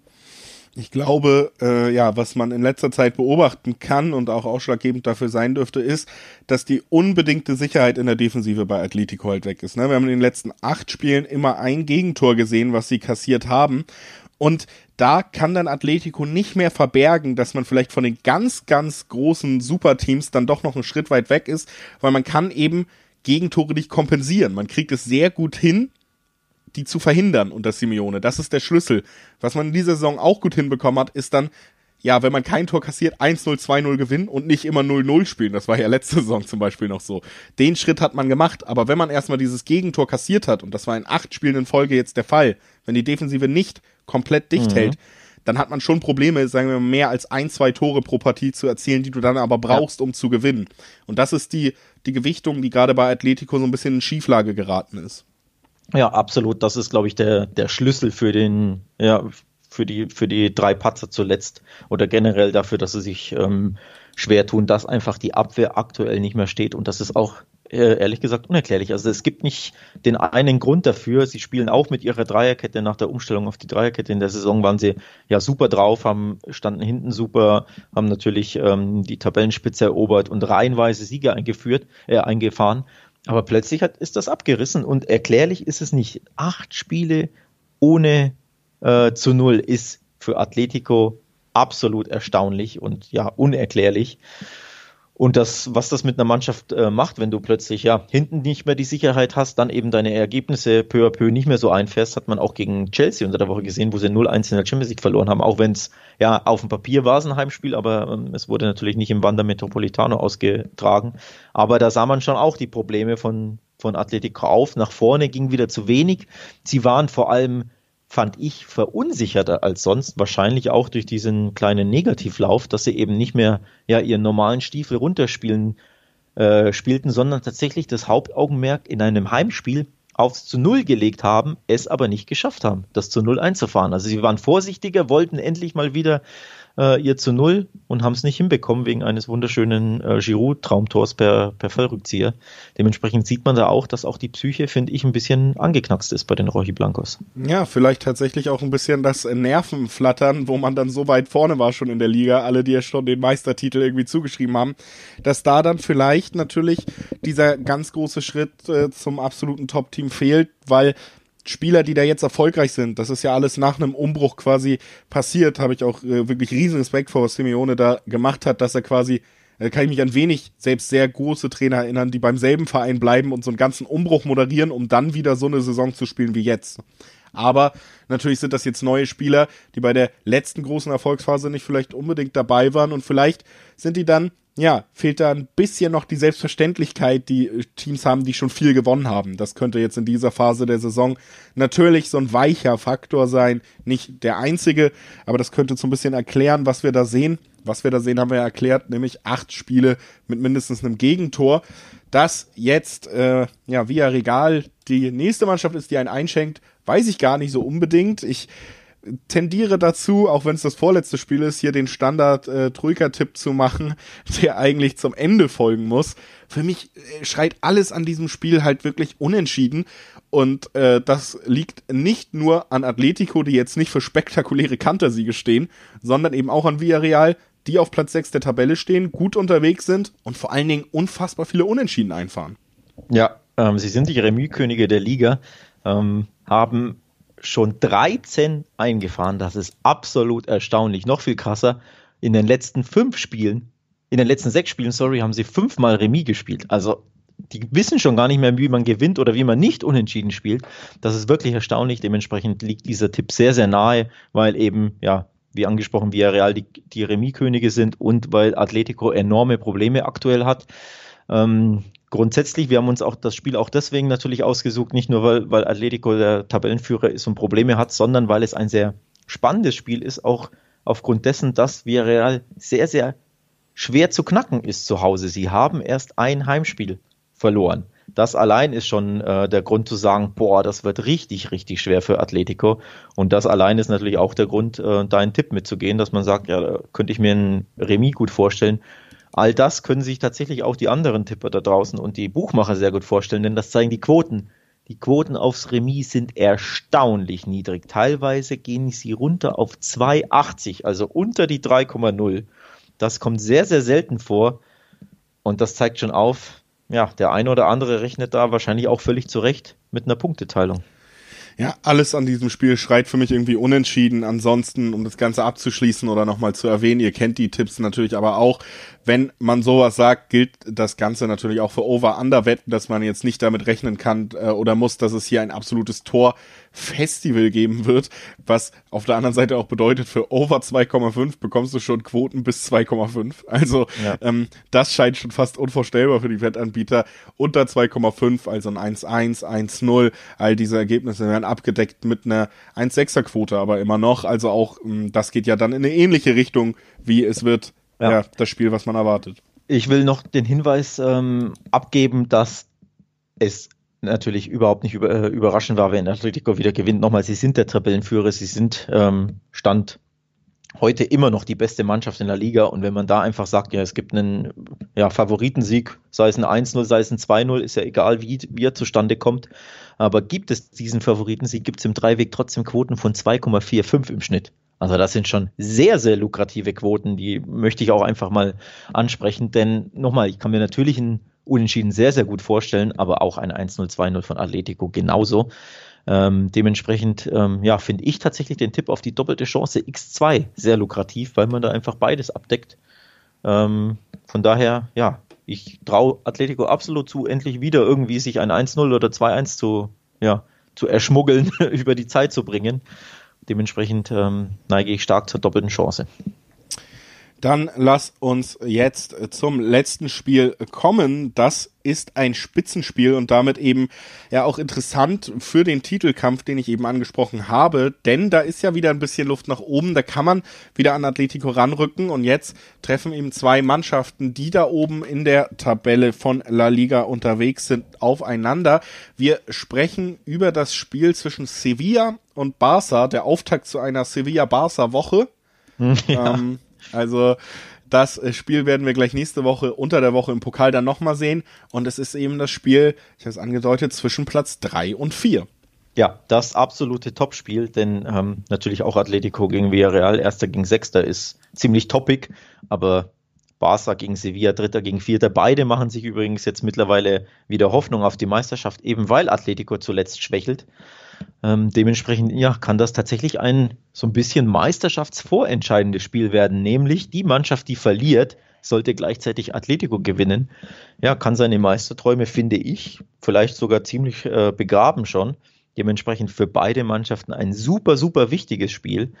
Ich glaube, äh, ja, was man in letzter Zeit beobachten kann und auch ausschlaggebend dafür sein dürfte, ist, dass die unbedingte Sicherheit in der Defensive bei Atletico halt weg ist. Ne? Wir haben in den letzten acht Spielen immer ein Gegentor gesehen, was sie kassiert haben. Und da kann dann Atletico nicht mehr verbergen, dass man vielleicht von den ganz, ganz großen Superteams dann doch noch einen Schritt weit weg ist, weil man kann eben Gegentore nicht kompensieren. Man kriegt es sehr gut hin, die zu verhindern unter Simeone. Das ist der Schlüssel. Was man in dieser Saison auch gut hinbekommen hat, ist dann, ja, wenn man kein Tor kassiert, 1-0, 2-0 gewinnen und nicht immer 0-0 spielen. Das war ja letzte Saison zum Beispiel noch so. Den Schritt hat man gemacht. Aber wenn man erstmal dieses Gegentor kassiert hat, und das war in acht Spielen in Folge jetzt der Fall, wenn die Defensive nicht komplett dicht mhm. hält, dann hat man schon Probleme, sagen wir mal, mehr als ein, zwei Tore pro Partie zu erzielen, die du dann aber brauchst, ja. um zu gewinnen. Und das ist die, die Gewichtung, die gerade bei Atletico so ein bisschen in Schieflage geraten ist. Ja, absolut. Das ist, glaube ich, der, der Schlüssel für den, ja, für die, für die drei Patzer zuletzt oder generell dafür, dass sie sich ähm, schwer tun, dass einfach die Abwehr aktuell nicht mehr steht. Und das ist auch äh, ehrlich gesagt unerklärlich. Also es gibt nicht den einen Grund dafür. Sie spielen auch mit ihrer Dreierkette nach der Umstellung auf die Dreierkette. In der Saison waren sie ja super drauf, haben standen hinten super, haben natürlich ähm, die Tabellenspitze erobert und reihenweise Sieger eingeführt, äh, eingefahren. Aber plötzlich hat, ist das abgerissen und erklärlich ist es nicht. Acht Spiele ohne äh, zu null ist für Atletico absolut erstaunlich und ja unerklärlich. Und das, was das mit einer Mannschaft äh, macht, wenn du plötzlich ja hinten nicht mehr die Sicherheit hast, dann eben deine Ergebnisse peu à peu nicht mehr so einfährst, hat man auch gegen Chelsea unter der Woche gesehen, wo sie 0-1 in der Champions League verloren haben, auch wenn es ja auf dem Papier war es ein Heimspiel, aber ähm, es wurde natürlich nicht im Wander Metropolitano ausgetragen. Aber da sah man schon auch die Probleme von, von Atletico auf. Nach vorne ging wieder zu wenig. Sie waren vor allem fand ich verunsicherter als sonst, wahrscheinlich auch durch diesen kleinen Negativlauf, dass sie eben nicht mehr ja ihren normalen Stiefel runterspielen äh, spielten, sondern tatsächlich das Hauptaugenmerk in einem Heimspiel aufs zu Null gelegt haben, es aber nicht geschafft haben, das zu Null einzufahren. Also sie waren vorsichtiger, wollten endlich mal wieder äh, ihr zu null und haben es nicht hinbekommen wegen eines wunderschönen äh, Giroud-Traumtors per, per Fallrückzieher. Dementsprechend sieht man da auch, dass auch die Psyche, finde ich, ein bisschen angeknackst ist bei den Rochi Blancos. Ja, vielleicht tatsächlich auch ein bisschen das Nervenflattern, wo man dann so weit vorne war schon in der Liga, alle, die ja schon den Meistertitel irgendwie zugeschrieben haben, dass da dann vielleicht natürlich dieser ganz große Schritt äh, zum absoluten Top-Team fehlt, weil Spieler, die da jetzt erfolgreich sind, das ist ja alles nach einem Umbruch quasi passiert, habe ich auch äh, wirklich riesen Respekt vor, was Simeone da gemacht hat, dass er quasi, äh, kann ich mich an wenig selbst sehr große Trainer erinnern, die beim selben Verein bleiben und so einen ganzen Umbruch moderieren, um dann wieder so eine Saison zu spielen wie jetzt. Aber natürlich sind das jetzt neue Spieler, die bei der letzten großen Erfolgsphase nicht vielleicht unbedingt dabei waren und vielleicht sind die dann ja, fehlt da ein bisschen noch die Selbstverständlichkeit, die äh, Teams haben, die schon viel gewonnen haben. Das könnte jetzt in dieser Phase der Saison natürlich so ein weicher Faktor sein. Nicht der einzige, aber das könnte so ein bisschen erklären, was wir da sehen. Was wir da sehen, haben wir ja erklärt, nämlich acht Spiele mit mindestens einem Gegentor. Dass jetzt, äh, ja, via Regal die nächste Mannschaft ist, die einen einschenkt, weiß ich gar nicht so unbedingt. Ich tendiere dazu, auch wenn es das vorletzte Spiel ist, hier den Standard äh, zu machen, [LAUGHS] der eigentlich zum Ende folgen muss. Für mich äh, schreit alles an diesem Spiel halt wirklich unentschieden. Und äh, das liegt nicht nur an Atletico, die jetzt nicht für spektakuläre Kantersiege stehen, sondern eben auch an Villarreal, die auf Platz 6 der Tabelle stehen, gut unterwegs sind und vor allen Dingen unfassbar viele Unentschieden einfahren. Ja, ähm, sie sind die Remis-Könige der Liga, ähm, haben schon 13 eingefahren. Das ist absolut erstaunlich. Noch viel krasser. In den letzten fünf Spielen, in den letzten sechs Spielen, sorry, haben sie fünfmal Remis gespielt. Also die wissen schon gar nicht mehr, wie man gewinnt oder wie man nicht unentschieden spielt. Das ist wirklich erstaunlich. Dementsprechend liegt dieser Tipp sehr, sehr nahe, weil eben, ja, wie angesprochen, Villarreal die, die Remis-Könige sind und weil Atletico enorme Probleme aktuell hat. Ähm, grundsätzlich, wir haben uns auch das Spiel auch deswegen natürlich ausgesucht, nicht nur weil, weil Atletico der Tabellenführer ist und Probleme hat, sondern weil es ein sehr spannendes Spiel ist, auch aufgrund dessen, dass Villarreal sehr, sehr schwer zu knacken ist zu Hause. Sie haben erst ein Heimspiel verloren. Das allein ist schon äh, der Grund zu sagen, boah, das wird richtig, richtig schwer für Atletico. Und das allein ist natürlich auch der Grund, äh, da einen Tipp mitzugehen, dass man sagt, ja, da könnte ich mir ein Remis gut vorstellen. All das können sich tatsächlich auch die anderen Tipper da draußen und die Buchmacher sehr gut vorstellen, denn das zeigen die Quoten. Die Quoten aufs Remis sind erstaunlich niedrig. Teilweise gehen sie runter auf 2,80, also unter die 3,0. Das kommt sehr, sehr selten vor. Und das zeigt schon auf, ja, der eine oder andere rechnet da wahrscheinlich auch völlig zurecht mit einer Punkteteilung. Ja, alles an diesem Spiel schreit für mich irgendwie unentschieden. Ansonsten, um das Ganze abzuschließen oder nochmal zu erwähnen, ihr kennt die Tipps natürlich aber auch. Wenn man sowas sagt, gilt das Ganze natürlich auch für Over-Under-Wetten, dass man jetzt nicht damit rechnen kann äh, oder muss, dass es hier ein absolutes Tor Festival geben wird, was auf der anderen Seite auch bedeutet, für over 2,5 bekommst du schon Quoten bis 2,5. Also ja. ähm, das scheint schon fast unvorstellbar für die Wettanbieter. Unter 2,5, also ein 1,1, 1,0, all diese Ergebnisse werden abgedeckt mit einer 1,6er Quote, aber immer noch. Also auch, ähm, das geht ja dann in eine ähnliche Richtung, wie es wird, ja. ja das Spiel, was man erwartet. Ich will noch den Hinweis ähm, abgeben, dass es natürlich überhaupt nicht über, äh, überraschend war, wenn Atletico wieder gewinnt. Nochmal, sie sind der Tabellenführer, sie sind ähm, Stand heute immer noch die beste Mannschaft in der Liga. Und wenn man da einfach sagt, ja, es gibt einen ja, Favoritensieg, sei es ein 1-0, sei es ein 2-0, ist ja egal, wie, wie er zustande kommt. Aber gibt es diesen Favoritensieg, gibt es im Dreiweg trotzdem Quoten von 2,45 im Schnitt. Also das sind schon sehr, sehr lukrative Quoten, die möchte ich auch einfach mal ansprechen. Denn nochmal, ich kann mir natürlich ein Unentschieden sehr, sehr gut vorstellen, aber auch ein 1-0, 2-0 von Atletico genauso. Ähm, dementsprechend, ähm, ja, finde ich tatsächlich den Tipp auf die doppelte Chance X2 sehr lukrativ, weil man da einfach beides abdeckt. Ähm, von daher, ja, ich traue Atletico absolut zu, endlich wieder irgendwie sich ein 1-0 oder 2-1 zu, ja, zu erschmuggeln, [LAUGHS] über die Zeit zu bringen. Dementsprechend ähm, neige ich stark zur doppelten Chance. Dann lass uns jetzt zum letzten Spiel kommen. Das ist ein Spitzenspiel und damit eben ja auch interessant für den Titelkampf, den ich eben angesprochen habe, denn da ist ja wieder ein bisschen Luft nach oben, da kann man wieder an Atletico ranrücken und jetzt treffen eben zwei Mannschaften, die da oben in der Tabelle von La Liga unterwegs sind, aufeinander. Wir sprechen über das Spiel zwischen Sevilla und Barça, der Auftakt zu einer Sevilla-Barça-Woche. [LAUGHS] Ja. Ähm, also das äh, Spiel werden wir gleich nächste Woche unter der Woche im Pokal dann nochmal sehen. Und es ist eben das Spiel, ich habe es angedeutet, zwischen Platz drei und vier. Ja, das absolute Topspiel, denn ähm, natürlich auch Atletico gegen Villarreal, erster gegen sechster ist ziemlich toppig, aber Barca gegen Sevilla, dritter gegen vierter, beide machen sich übrigens jetzt mittlerweile wieder Hoffnung auf die Meisterschaft, eben weil Atletico zuletzt schwächelt. Ähm, dementsprechend ja, kann das tatsächlich ein so ein bisschen meisterschaftsvorentscheidendes Spiel werden, nämlich die Mannschaft, die verliert, sollte gleichzeitig Atletico gewinnen. Ja, kann seine Meisterträume, finde ich, vielleicht sogar ziemlich äh, begraben schon. Dementsprechend für beide Mannschaften ein super, super wichtiges Spiel.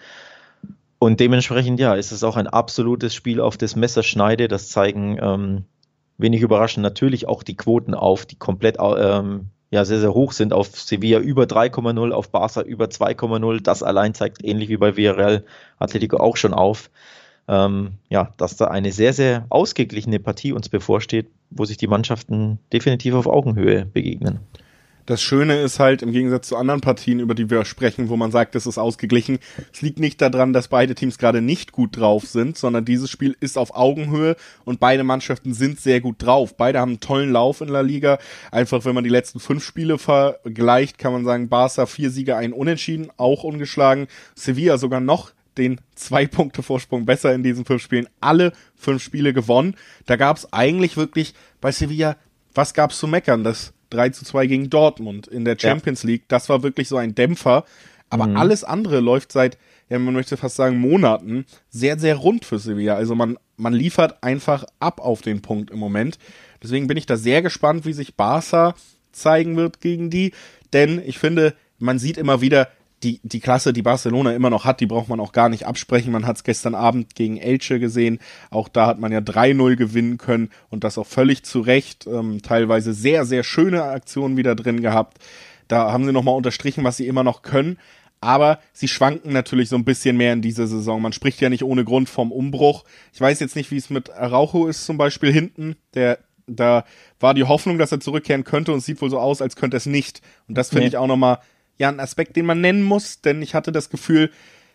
Und dementsprechend, ja, ist es auch ein absolutes Spiel auf das Messerschneide. Das zeigen ähm, wenig überraschend natürlich auch die Quoten auf, die komplett ähm, ja sehr, sehr hoch sind. Auf Sevilla über 3,0, auf Barca über 2,0. Das allein zeigt ähnlich wie bei Villarreal Atletico auch schon auf, ähm, ja, dass da eine sehr, sehr ausgeglichene Partie uns bevorsteht, wo sich die Mannschaften definitiv auf Augenhöhe begegnen. Das Schöne ist halt, im Gegensatz zu anderen Partien, über die wir sprechen, wo man sagt, es ist ausgeglichen, es liegt nicht daran, dass beide Teams gerade nicht gut drauf sind, sondern dieses Spiel ist auf Augenhöhe und beide Mannschaften sind sehr gut drauf. Beide haben einen tollen Lauf in La Liga. Einfach, wenn man die letzten fünf Spiele vergleicht, kann man sagen, Barca vier Siege, ein Unentschieden, auch ungeschlagen. Sevilla sogar noch den zwei Punkte Vorsprung besser in diesen fünf Spielen. Alle fünf Spiele gewonnen. Da gab es eigentlich wirklich bei Sevilla, was gab's zu meckern? Das 3 zu 2 gegen Dortmund in der Champions ja. League. Das war wirklich so ein Dämpfer. Aber mhm. alles andere läuft seit, ja, man möchte fast sagen, Monaten sehr, sehr rund für Sevilla. Also man, man liefert einfach ab auf den Punkt im Moment. Deswegen bin ich da sehr gespannt, wie sich Barca zeigen wird gegen die. Denn ich finde, man sieht immer wieder, die, die Klasse, die Barcelona immer noch hat, die braucht man auch gar nicht absprechen. Man hat es gestern Abend gegen Elche gesehen. Auch da hat man ja 3-0 gewinnen können und das auch völlig zu Recht. Ähm, teilweise sehr, sehr schöne Aktionen wieder drin gehabt. Da haben sie nochmal unterstrichen, was sie immer noch können. aber sie schwanken natürlich so ein bisschen mehr in dieser Saison. Man spricht ja nicht ohne Grund vom Umbruch. Ich weiß jetzt nicht, wie es mit Araujo ist zum Beispiel hinten. Der, da war die Hoffnung, dass er zurückkehren könnte und es sieht wohl so aus, als könnte es nicht. Und das finde nee. ich auch nochmal, ja, ein Aspekt, den man nennen muss, denn ich hatte das Gefühl,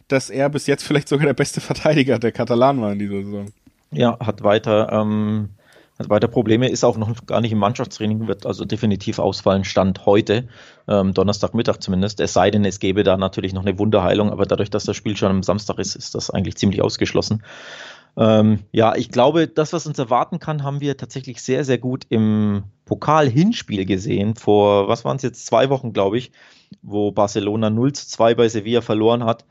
dass er bis jetzt vielleicht sogar der beste [LAUGHS] Verteidiger der Katalanen war in dieser Saison. Ja, hat weiter ähm, also weiter Probleme ist auch noch gar nicht im Mannschaftstraining, wird also definitiv ausfallen, Stand heute, ähm, Donnerstagmittag zumindest. Es sei denn, es gäbe da natürlich noch eine Wunderheilung, aber dadurch, dass das Spiel schon am Samstag ist, ist das eigentlich ziemlich ausgeschlossen. Ähm, ja, ich glaube, das, was uns erwarten kann, haben wir tatsächlich sehr, sehr gut im Pokal-Hinspiel gesehen. Vor, was waren es jetzt, zwei Wochen, glaube ich, wo Barcelona 0 zu 2 bei Sevilla verloren hat.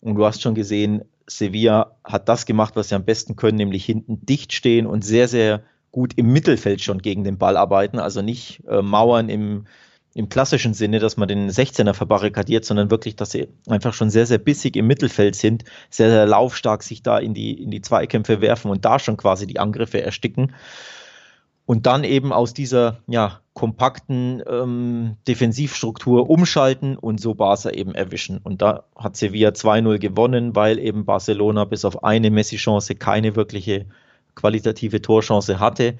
Und du hast schon gesehen, Sevilla hat das gemacht, was sie am besten können, nämlich hinten dicht stehen und sehr, sehr gut im Mittelfeld schon gegen den Ball arbeiten, also nicht äh, Mauern im, im klassischen Sinne, dass man den 16er verbarrikadiert, sondern wirklich, dass sie einfach schon sehr, sehr bissig im Mittelfeld sind, sehr, sehr laufstark sich da in die, in die Zweikämpfe werfen und da schon quasi die Angriffe ersticken. Und dann eben aus dieser ja, kompakten ähm, Defensivstruktur umschalten und so Barca eben erwischen. Und da hat Sevilla 2-0 gewonnen, weil eben Barcelona bis auf eine Messi-Chance keine wirkliche qualitative Torchance hatte.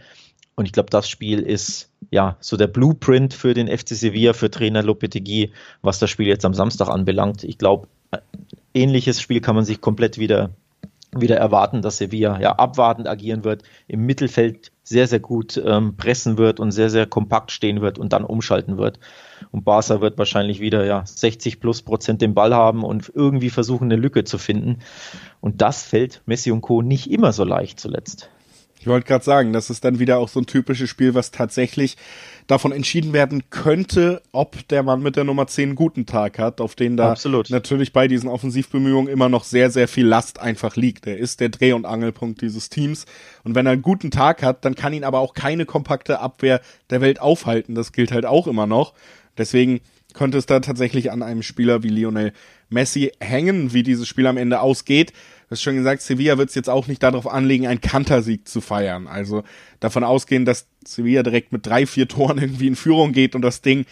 Und ich glaube, das Spiel ist ja so der Blueprint für den FC Sevilla, für Trainer Lopetegui, was das Spiel jetzt am Samstag anbelangt. Ich glaube, ähnliches Spiel kann man sich komplett wieder, wieder erwarten, dass Sevilla ja abwartend agieren wird, im Mittelfeld sehr, sehr gut ähm, pressen wird und sehr, sehr kompakt stehen wird und dann umschalten wird. Und Barca wird wahrscheinlich wieder ja 60 plus Prozent den Ball haben und irgendwie versuchen, eine Lücke zu finden. Und das fällt Messi und Co. nicht immer so leicht zuletzt. Ich wollte gerade sagen, das ist dann wieder auch so ein typisches Spiel, was tatsächlich davon entschieden werden könnte, ob der Mann mit der Nummer 10 einen guten Tag hat, auf den da Absolut. natürlich bei diesen Offensivbemühungen immer noch sehr, sehr viel Last einfach liegt. Er ist der Dreh- und Angelpunkt dieses Teams. Und wenn er einen guten Tag hat, dann kann ihn aber auch keine kompakte Abwehr der Welt aufhalten. Das gilt halt auch immer noch. Deswegen könnte es da tatsächlich an einem Spieler wie Lionel Messi hängen, wie dieses Spiel am Ende ausgeht. Hast schon gesagt, Sevilla wird es jetzt auch nicht darauf anlegen, einen Kantersieg zu feiern. Also davon ausgehen, dass Sevilla direkt mit drei, vier Toren [LAUGHS] irgendwie in Führung geht und das Ding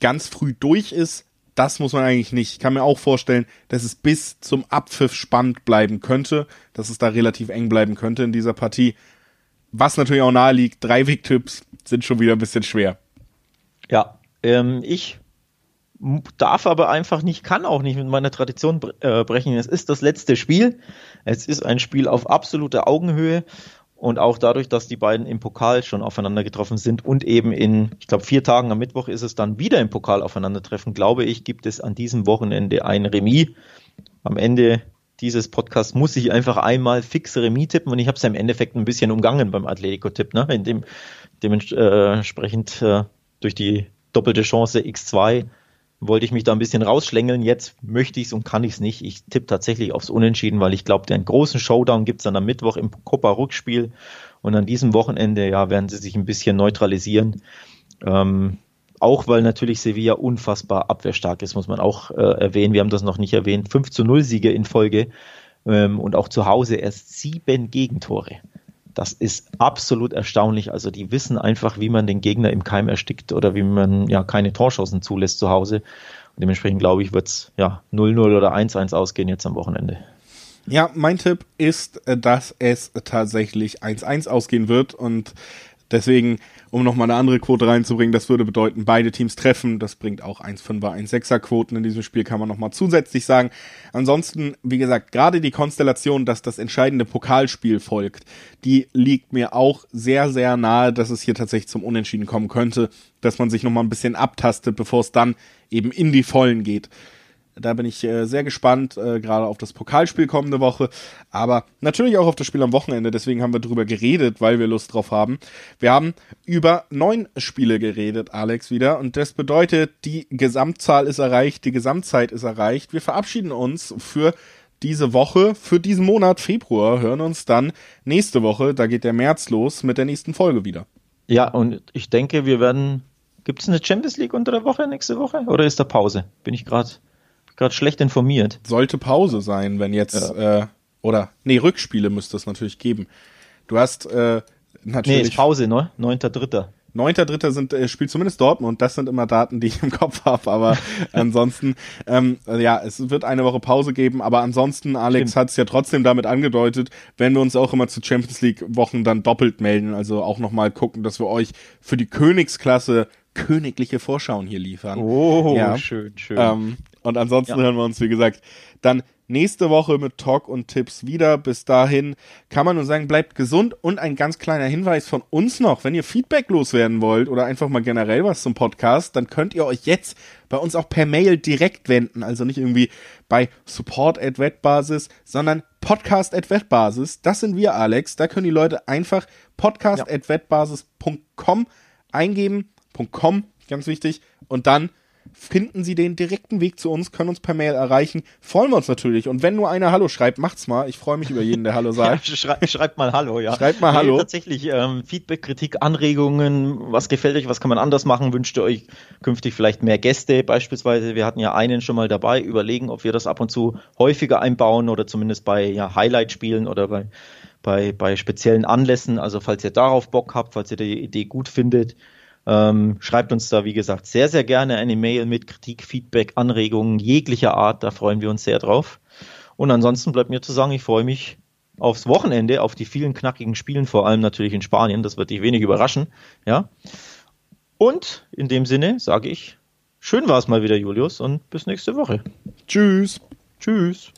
ganz früh durch ist. Das muss man eigentlich nicht. Ich kann mir auch vorstellen, dass es bis zum Abpfiff spannend bleiben könnte, dass es da relativ eng bleiben könnte in dieser Partie. Was natürlich auch nahe liegt, drei Wegtipps sind schon wieder ein bisschen schwer. Ja, ähm, ich darf aber einfach nicht, kann auch nicht mit meiner Tradition äh, brechen. Es ist das letzte Spiel. Es ist ein Spiel auf absoluter Augenhöhe. Und auch dadurch, dass die beiden im Pokal schon aufeinander getroffen sind und eben in, ich glaube, vier Tagen am Mittwoch ist es dann wieder im Pokal aufeinandertreffen, glaube ich, gibt es an diesem Wochenende ein Remis. Am Ende dieses Podcasts muss ich einfach einmal fixe Remis tippen und ich habe es ja im Endeffekt ein bisschen umgangen beim Atletico-Tipp, ne? in dem dementsprechend äh, durch die doppelte Chance X2 wollte ich mich da ein bisschen rausschlängeln. Jetzt möchte ich es und kann ich es nicht. Ich tippe tatsächlich aufs Unentschieden, weil ich glaube, den großen Showdown gibt es dann am Mittwoch im Copa-Rückspiel. Und an diesem Wochenende, ja, werden sie sich ein bisschen neutralisieren. Ähm, auch weil natürlich Sevilla unfassbar abwehrstark ist, muss man auch äh, erwähnen. Wir haben das noch nicht erwähnt. 5 zu 0 Siege in Folge ähm, und auch zu Hause erst sieben Gegentore. Das ist absolut erstaunlich. Also die wissen einfach, wie man den Gegner im Keim erstickt oder wie man ja keine Torschancen zulässt zu Hause. Und dementsprechend glaube ich, wird es ja 0-0 oder 1-1 ausgehen jetzt am Wochenende. Ja, mein Tipp ist, äh, dass es tatsächlich 1-1 ausgehen wird und Deswegen, um nochmal eine andere Quote reinzubringen, das würde bedeuten, beide Teams treffen. Das bringt auch 1,5er, 1,6er Quoten in diesem Spiel, kann man nochmal zusätzlich sagen. Ansonsten, wie gesagt, gerade die Konstellation, dass das entscheidende Pokalspiel folgt, die liegt mir auch sehr, sehr nahe, dass es hier tatsächlich zum Unentschieden kommen könnte, dass man sich nochmal ein bisschen abtastet, bevor es dann eben in die Vollen geht. Da bin ich äh, sehr gespannt, äh, gerade auf das Pokalspiel kommende Woche, aber natürlich auch auf das Spiel am Wochenende. Deswegen haben wir drüber geredet, weil wir Lust drauf haben. Wir haben über neun Spiele geredet, Alex, wieder. Und das bedeutet, die Gesamtzahl ist erreicht, die Gesamtzeit ist erreicht. Wir verabschieden uns für diese Woche, für diesen Monat Februar, hören uns dann nächste Woche, da geht der März los, mit der nächsten Folge wieder. Ja, und ich denke, wir werden. Gibt es eine Champions League unter der Woche nächste Woche? Oder ist da Pause? Bin ich gerade gerade schlecht informiert. Sollte Pause sein, wenn jetzt, ja. äh, oder, nee, Rückspiele müsste es natürlich geben. Du hast, äh, natürlich. Nee, ist Pause, ne? 9.3. 9.3. sind äh, spielt zumindest Dortmund. Das sind immer Daten, die ich im Kopf habe. Aber [LAUGHS] ansonsten, ähm, ja, es wird eine Woche Pause geben. Aber ansonsten, Alex hat es ja trotzdem damit angedeutet, wenn wir uns auch immer zu Champions League Wochen dann doppelt melden. Also auch nochmal gucken, dass wir euch für die Königsklasse königliche Vorschauen hier liefern. Oh, ja. schön, schön. Ähm, und ansonsten ja. hören wir uns, wie gesagt, dann nächste Woche mit Talk und Tipps wieder. Bis dahin kann man nur sagen, bleibt gesund und ein ganz kleiner Hinweis von uns noch. Wenn ihr Feedback loswerden wollt oder einfach mal generell was zum Podcast, dann könnt ihr euch jetzt bei uns auch per Mail direkt wenden. Also nicht irgendwie bei support at Wettbasis, sondern podcast at Wettbasis. Das sind wir, Alex. Da können die Leute einfach podcast at wettbasis.com eingeben. .com, ganz wichtig. Und dann finden Sie den direkten Weg zu uns, können uns per Mail erreichen. Freuen wir uns natürlich. Und wenn nur einer Hallo schreibt, macht's mal. Ich freue mich über jeden, der Hallo [LAUGHS] sagt. ja, schrei schreibt mal Hallo, ja. Schreibt mal Hallo. Nee, tatsächlich ähm, Feedback, Kritik, Anregungen. Was gefällt euch? Was kann man anders machen? Wünscht ihr euch künftig vielleicht mehr Gäste? Beispielsweise, wir hatten ja einen schon mal dabei. Überlegen, ob wir das ab und zu häufiger einbauen oder zumindest bei ja, Highlight-Spielen oder bei, bei, bei speziellen Anlässen. Also, falls ihr darauf Bock habt, falls ihr die Idee gut findet, ähm, schreibt uns da, wie gesagt, sehr, sehr gerne eine Mail mit Kritik, Feedback, Anregungen jeglicher Art. Da freuen wir uns sehr drauf. Und ansonsten bleibt mir zu sagen, ich freue mich aufs Wochenende, auf die vielen knackigen Spielen, vor allem natürlich in Spanien. Das wird dich wenig überraschen. Ja. Und in dem Sinne sage ich, schön war es mal wieder, Julius, und bis nächste Woche. Tschüss. Tschüss.